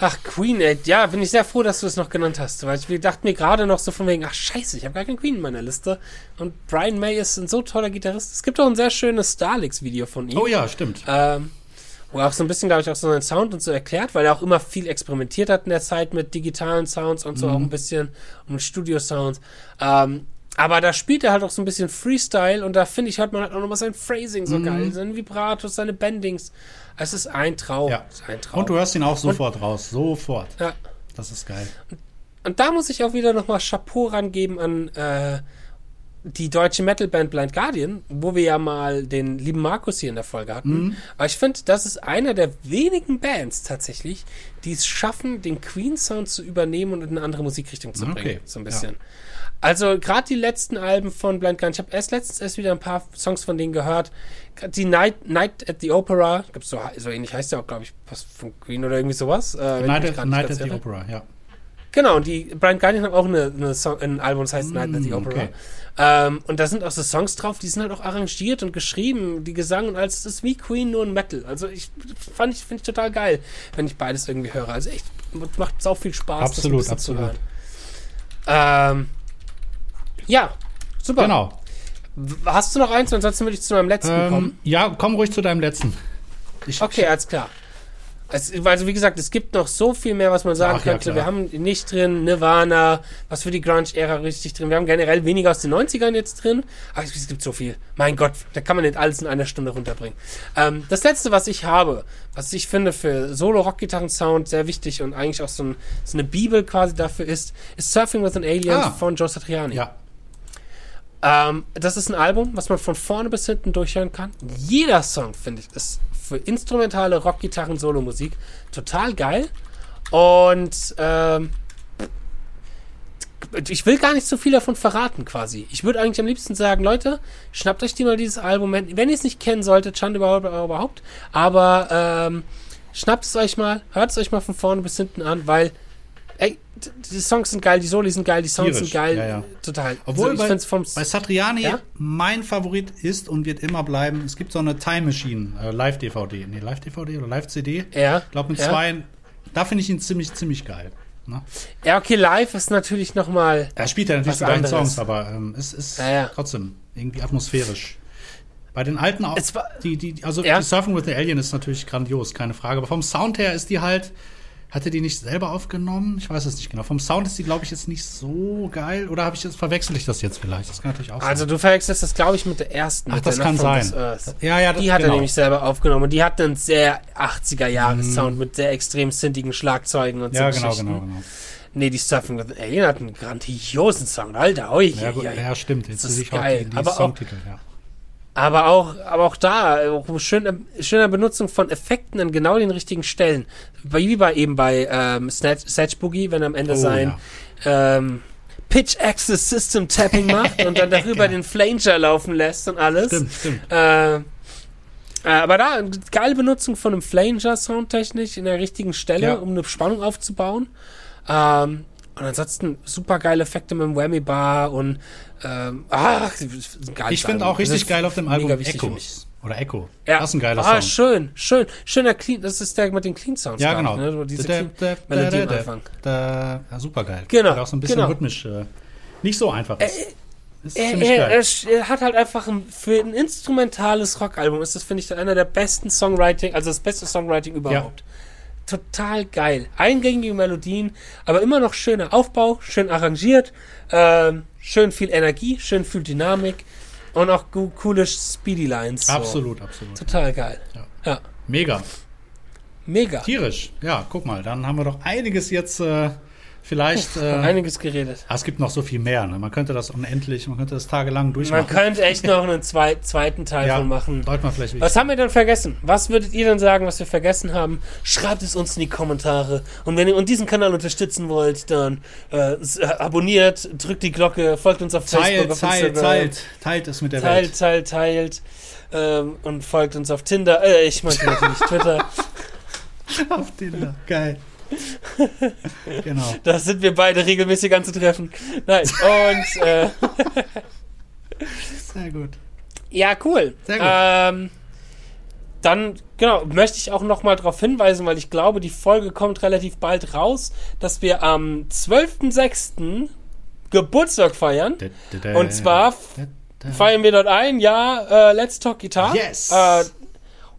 Ach, Queen, ey. Ja, bin ich sehr froh, dass du es noch genannt hast. Weil ich dachte mir gerade noch so von wegen, ach scheiße, ich habe gar keinen Queen in meiner Liste. Und Brian May ist ein so toller Gitarrist. Es gibt auch ein sehr schönes Starlix-Video von ihm. Oh ja, stimmt. Ähm, wo er auch so ein bisschen, glaube ich, auch so seinen Sound und so erklärt, weil er auch immer viel experimentiert hat in der Zeit mit digitalen Sounds und so mhm. auch ein bisschen und mit Studio-Sounds. Ähm, aber da spielt er halt auch so ein bisschen Freestyle und da finde ich, hört man halt auch nochmal sein Phrasing so mhm. geil, seine Vibratos, seine Bendings. Es ist ein Traum. Ja. Ein Traum. Und du hörst ihn auch sofort und, raus. Sofort. Ja. Das ist geil. Und, und da muss ich auch wieder nochmal Chapeau rangeben an äh, die deutsche Metalband Blind Guardian, wo wir ja mal den lieben Markus hier in der Folge hatten. Mhm. Aber ich finde, das ist einer der wenigen Bands tatsächlich, die es schaffen, den Queen-Sound zu übernehmen und in eine andere Musikrichtung zu bringen. Okay. So ein bisschen. Ja. Also gerade die letzten Alben von Blind Guardian, ich habe erst letztens erst wieder ein paar Songs von denen gehört. Die Night, Night at the Opera, gibt's so, so ähnlich heißt ja auch, glaube ich, was von Queen oder irgendwie sowas. Äh, Night, at, Night at the Opera, ja. Genau, und die Brian Guardian haben auch eine, eine Song, ein Album, das heißt mm, Night at the Opera. Okay. Ähm, und da sind auch so Songs drauf, die sind halt auch arrangiert und geschrieben, die Gesang und alles. Das ist wie Queen, nur ein Metal. Also ich fand ich, finde ich total geil, wenn ich beides irgendwie höre. Also echt, macht sau viel Spaß, absolut, das absolut. zu hören. Ähm, ja, super. Genau. Hast du noch eins? Ansonsten würde ich zu meinem letzten ähm, kommen. Ja, komm ruhig zu deinem letzten. Ich, okay, alles klar. Es, also wie gesagt, es gibt noch so viel mehr, was man sagen Ach, könnte. Ja, wir haben nicht drin Nirvana, was für die Grunge-Ära richtig drin. Wir haben generell weniger aus den 90ern jetzt drin. Aber es gibt so viel. Mein Gott, da kann man nicht alles in einer Stunde runterbringen. Ähm, das letzte, was ich habe, was ich finde für Solo-Rock-Gitarren-Sound sehr wichtig und eigentlich auch so, ein, so, eine Bibel quasi dafür ist, ist Surfing with an Alien ah. von Joe Satriani. Ja. Ähm, das ist ein Album, was man von vorne bis hinten durchhören kann. Jeder Song, finde ich, ist für instrumentale Rockgitarren-Solo-Musik. Total geil. Und ähm, ich will gar nicht so viel davon verraten, quasi. Ich würde eigentlich am liebsten sagen, Leute, schnappt euch die mal dieses Album, wenn, ihr es nicht kennen solltet, Schande überhaupt, überhaupt. Aber ähm, schnappt es euch mal, hört es euch mal von vorne bis hinten an, weil ey, die Songs sind geil, die Soli sind geil, die Songs Tierisch. sind geil. Ja, ja. Total. Obwohl also, bei, vom bei Satriani ja? mein Favorit ist und wird immer bleiben, es gibt so eine Time Machine, äh, Live-DVD. Nee, Live-DVD oder Live-CD. Ja. Ich glaube mit zwei, da finde ich ihn ziemlich, ziemlich geil. Ne? Ja, okay, live ist natürlich noch mal Er spielt ja natürlich seine Songs, aber ähm, es ist trotzdem irgendwie atmosphärisch. Bei den alten auch, die, die, also die Surfing with the Alien ist natürlich grandios, keine Frage. Aber vom Sound her ist die halt, hatte die nicht selber aufgenommen? Ich weiß es nicht genau. Vom Sound ist die, glaube ich, jetzt nicht so geil. Oder habe ich jetzt, verwechsel ich das jetzt vielleicht? Das kann natürlich auch sein. Also du verwechselst das, glaube ich, mit der ersten. Ach, das kann sein. Ja, ja, das, Die hat genau. er nämlich selber aufgenommen. Und die hat einen sehr 80er-Jahres-Sound mhm. mit sehr extrem sintigen Schlagzeugen und ja, so Ja, genau, genau, genau. Nee, die Surfing with Alien hat einen grandiosen Sound. Alter, oi, ja, gut, ja, stimmt. Jetzt das ist geil. Die, die Aber Songtitel, auch, ja. Aber auch, aber auch da, auch schön, schöner Benutzung von Effekten an genau den richtigen Stellen. Wie bei eben bei ähm, Satch Boogie, wenn er am Ende oh, sein ja. ähm, Pitch Access System Tapping macht und dann darüber den Flanger laufen lässt und alles. Stimmt, stimmt. Äh, äh, aber da, geile Benutzung von einem Flanger soundtechnisch in der richtigen Stelle, ja. um eine Spannung aufzubauen. Ähm, und ansonsten super geile Effekte mit dem Whammy Bar und ähm, ach, geil. Ich finde auch richtig geil auf dem Album Echos. Oder Echo. Ja. Das ist ein geiler ah, Song. Ah, schön, schön. Schöner Clean, das ist der mit den Clean Sounds. Ja, genau. Ne? Diese Clean Melodie am Anfang. Ja, super geil. Genau. auch so ein bisschen genau. rhythmisch. Äh, nicht so einfach ist. Äh, ist er, er, er, hat halt einfach ein, für ein instrumentales Rockalbum ist das, finde ich, einer der besten Songwriting, also das beste Songwriting überhaupt. Ja total geil. Eingängige Melodien, aber immer noch schöner Aufbau, schön arrangiert, ähm, schön viel Energie, schön viel Dynamik und auch coole Speedy Lines. So. Absolut, absolut. Total geil. Ja. ja. Mega. Mega. Tierisch. Ja, guck mal, dann haben wir doch einiges jetzt äh, vielleicht. Äh, einiges geredet. Ah, es gibt noch so viel mehr. Ne? Man könnte das unendlich, man könnte das tagelang durchmachen. Man könnte echt noch einen zwei, zweiten Teil ja, von machen. Sollte man vielleicht was haben wir denn vergessen? Was würdet ihr denn sagen, was wir vergessen haben? Schreibt es uns in die Kommentare. Und wenn ihr diesen Kanal unterstützen wollt, dann äh, abonniert, drückt die Glocke, folgt uns auf teilt, Facebook, auf teilt, Instagram. Teilt, teilt es mit der teilt, Welt. Teilt, teilt, teilt. Ähm, und folgt uns auf Tinder. Äh, ich meinte natürlich Twitter. Auf Tinder. Geil. genau. Da sind wir beide regelmäßig anzutreffen. Nein. Und äh, sehr gut. Ja, cool. Sehr gut. Ähm, dann, genau, möchte ich auch noch mal darauf hinweisen, weil ich glaube, die Folge kommt relativ bald raus, dass wir am 12.06. Geburtstag feiern. Und zwar feiern wir dort ein Jahr äh, Let's Talk Guitar. Yes. Äh,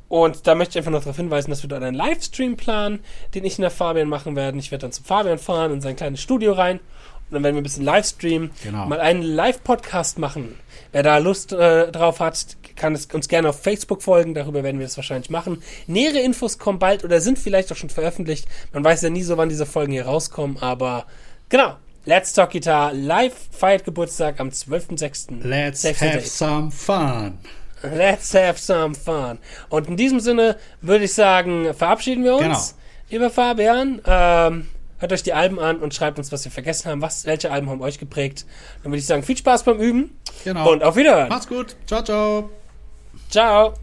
und da möchte ich einfach noch darauf hinweisen, dass wir dort einen Livestream planen, den ich in der Fabian machen werden. Ich werde dann zum Fabian fahren, in sein kleines Studio rein. Und dann werden wir ein bisschen Livestream, genau. mal einen Live-Podcast machen. Wer da Lust äh, drauf hat, kann es uns gerne auf Facebook folgen. Darüber werden wir es wahrscheinlich machen. Nähere Infos kommen bald oder sind vielleicht auch schon veröffentlicht. Man weiß ja nie so, wann diese Folgen hier rauskommen. Aber genau. Let's Talk Guitar live feiert Geburtstag am 12.06. Let's have some fun. Let's have some fun. Und in diesem Sinne würde ich sagen, verabschieden wir uns. Genau. Lieber Fabian, ähm, hört euch die Alben an und schreibt uns, was wir vergessen haben. Was, welche Alben haben euch geprägt? Dann würde ich sagen, viel Spaß beim Üben. Genau. Und auf Wiederhören. Macht's gut. Ciao, ciao. Ciao.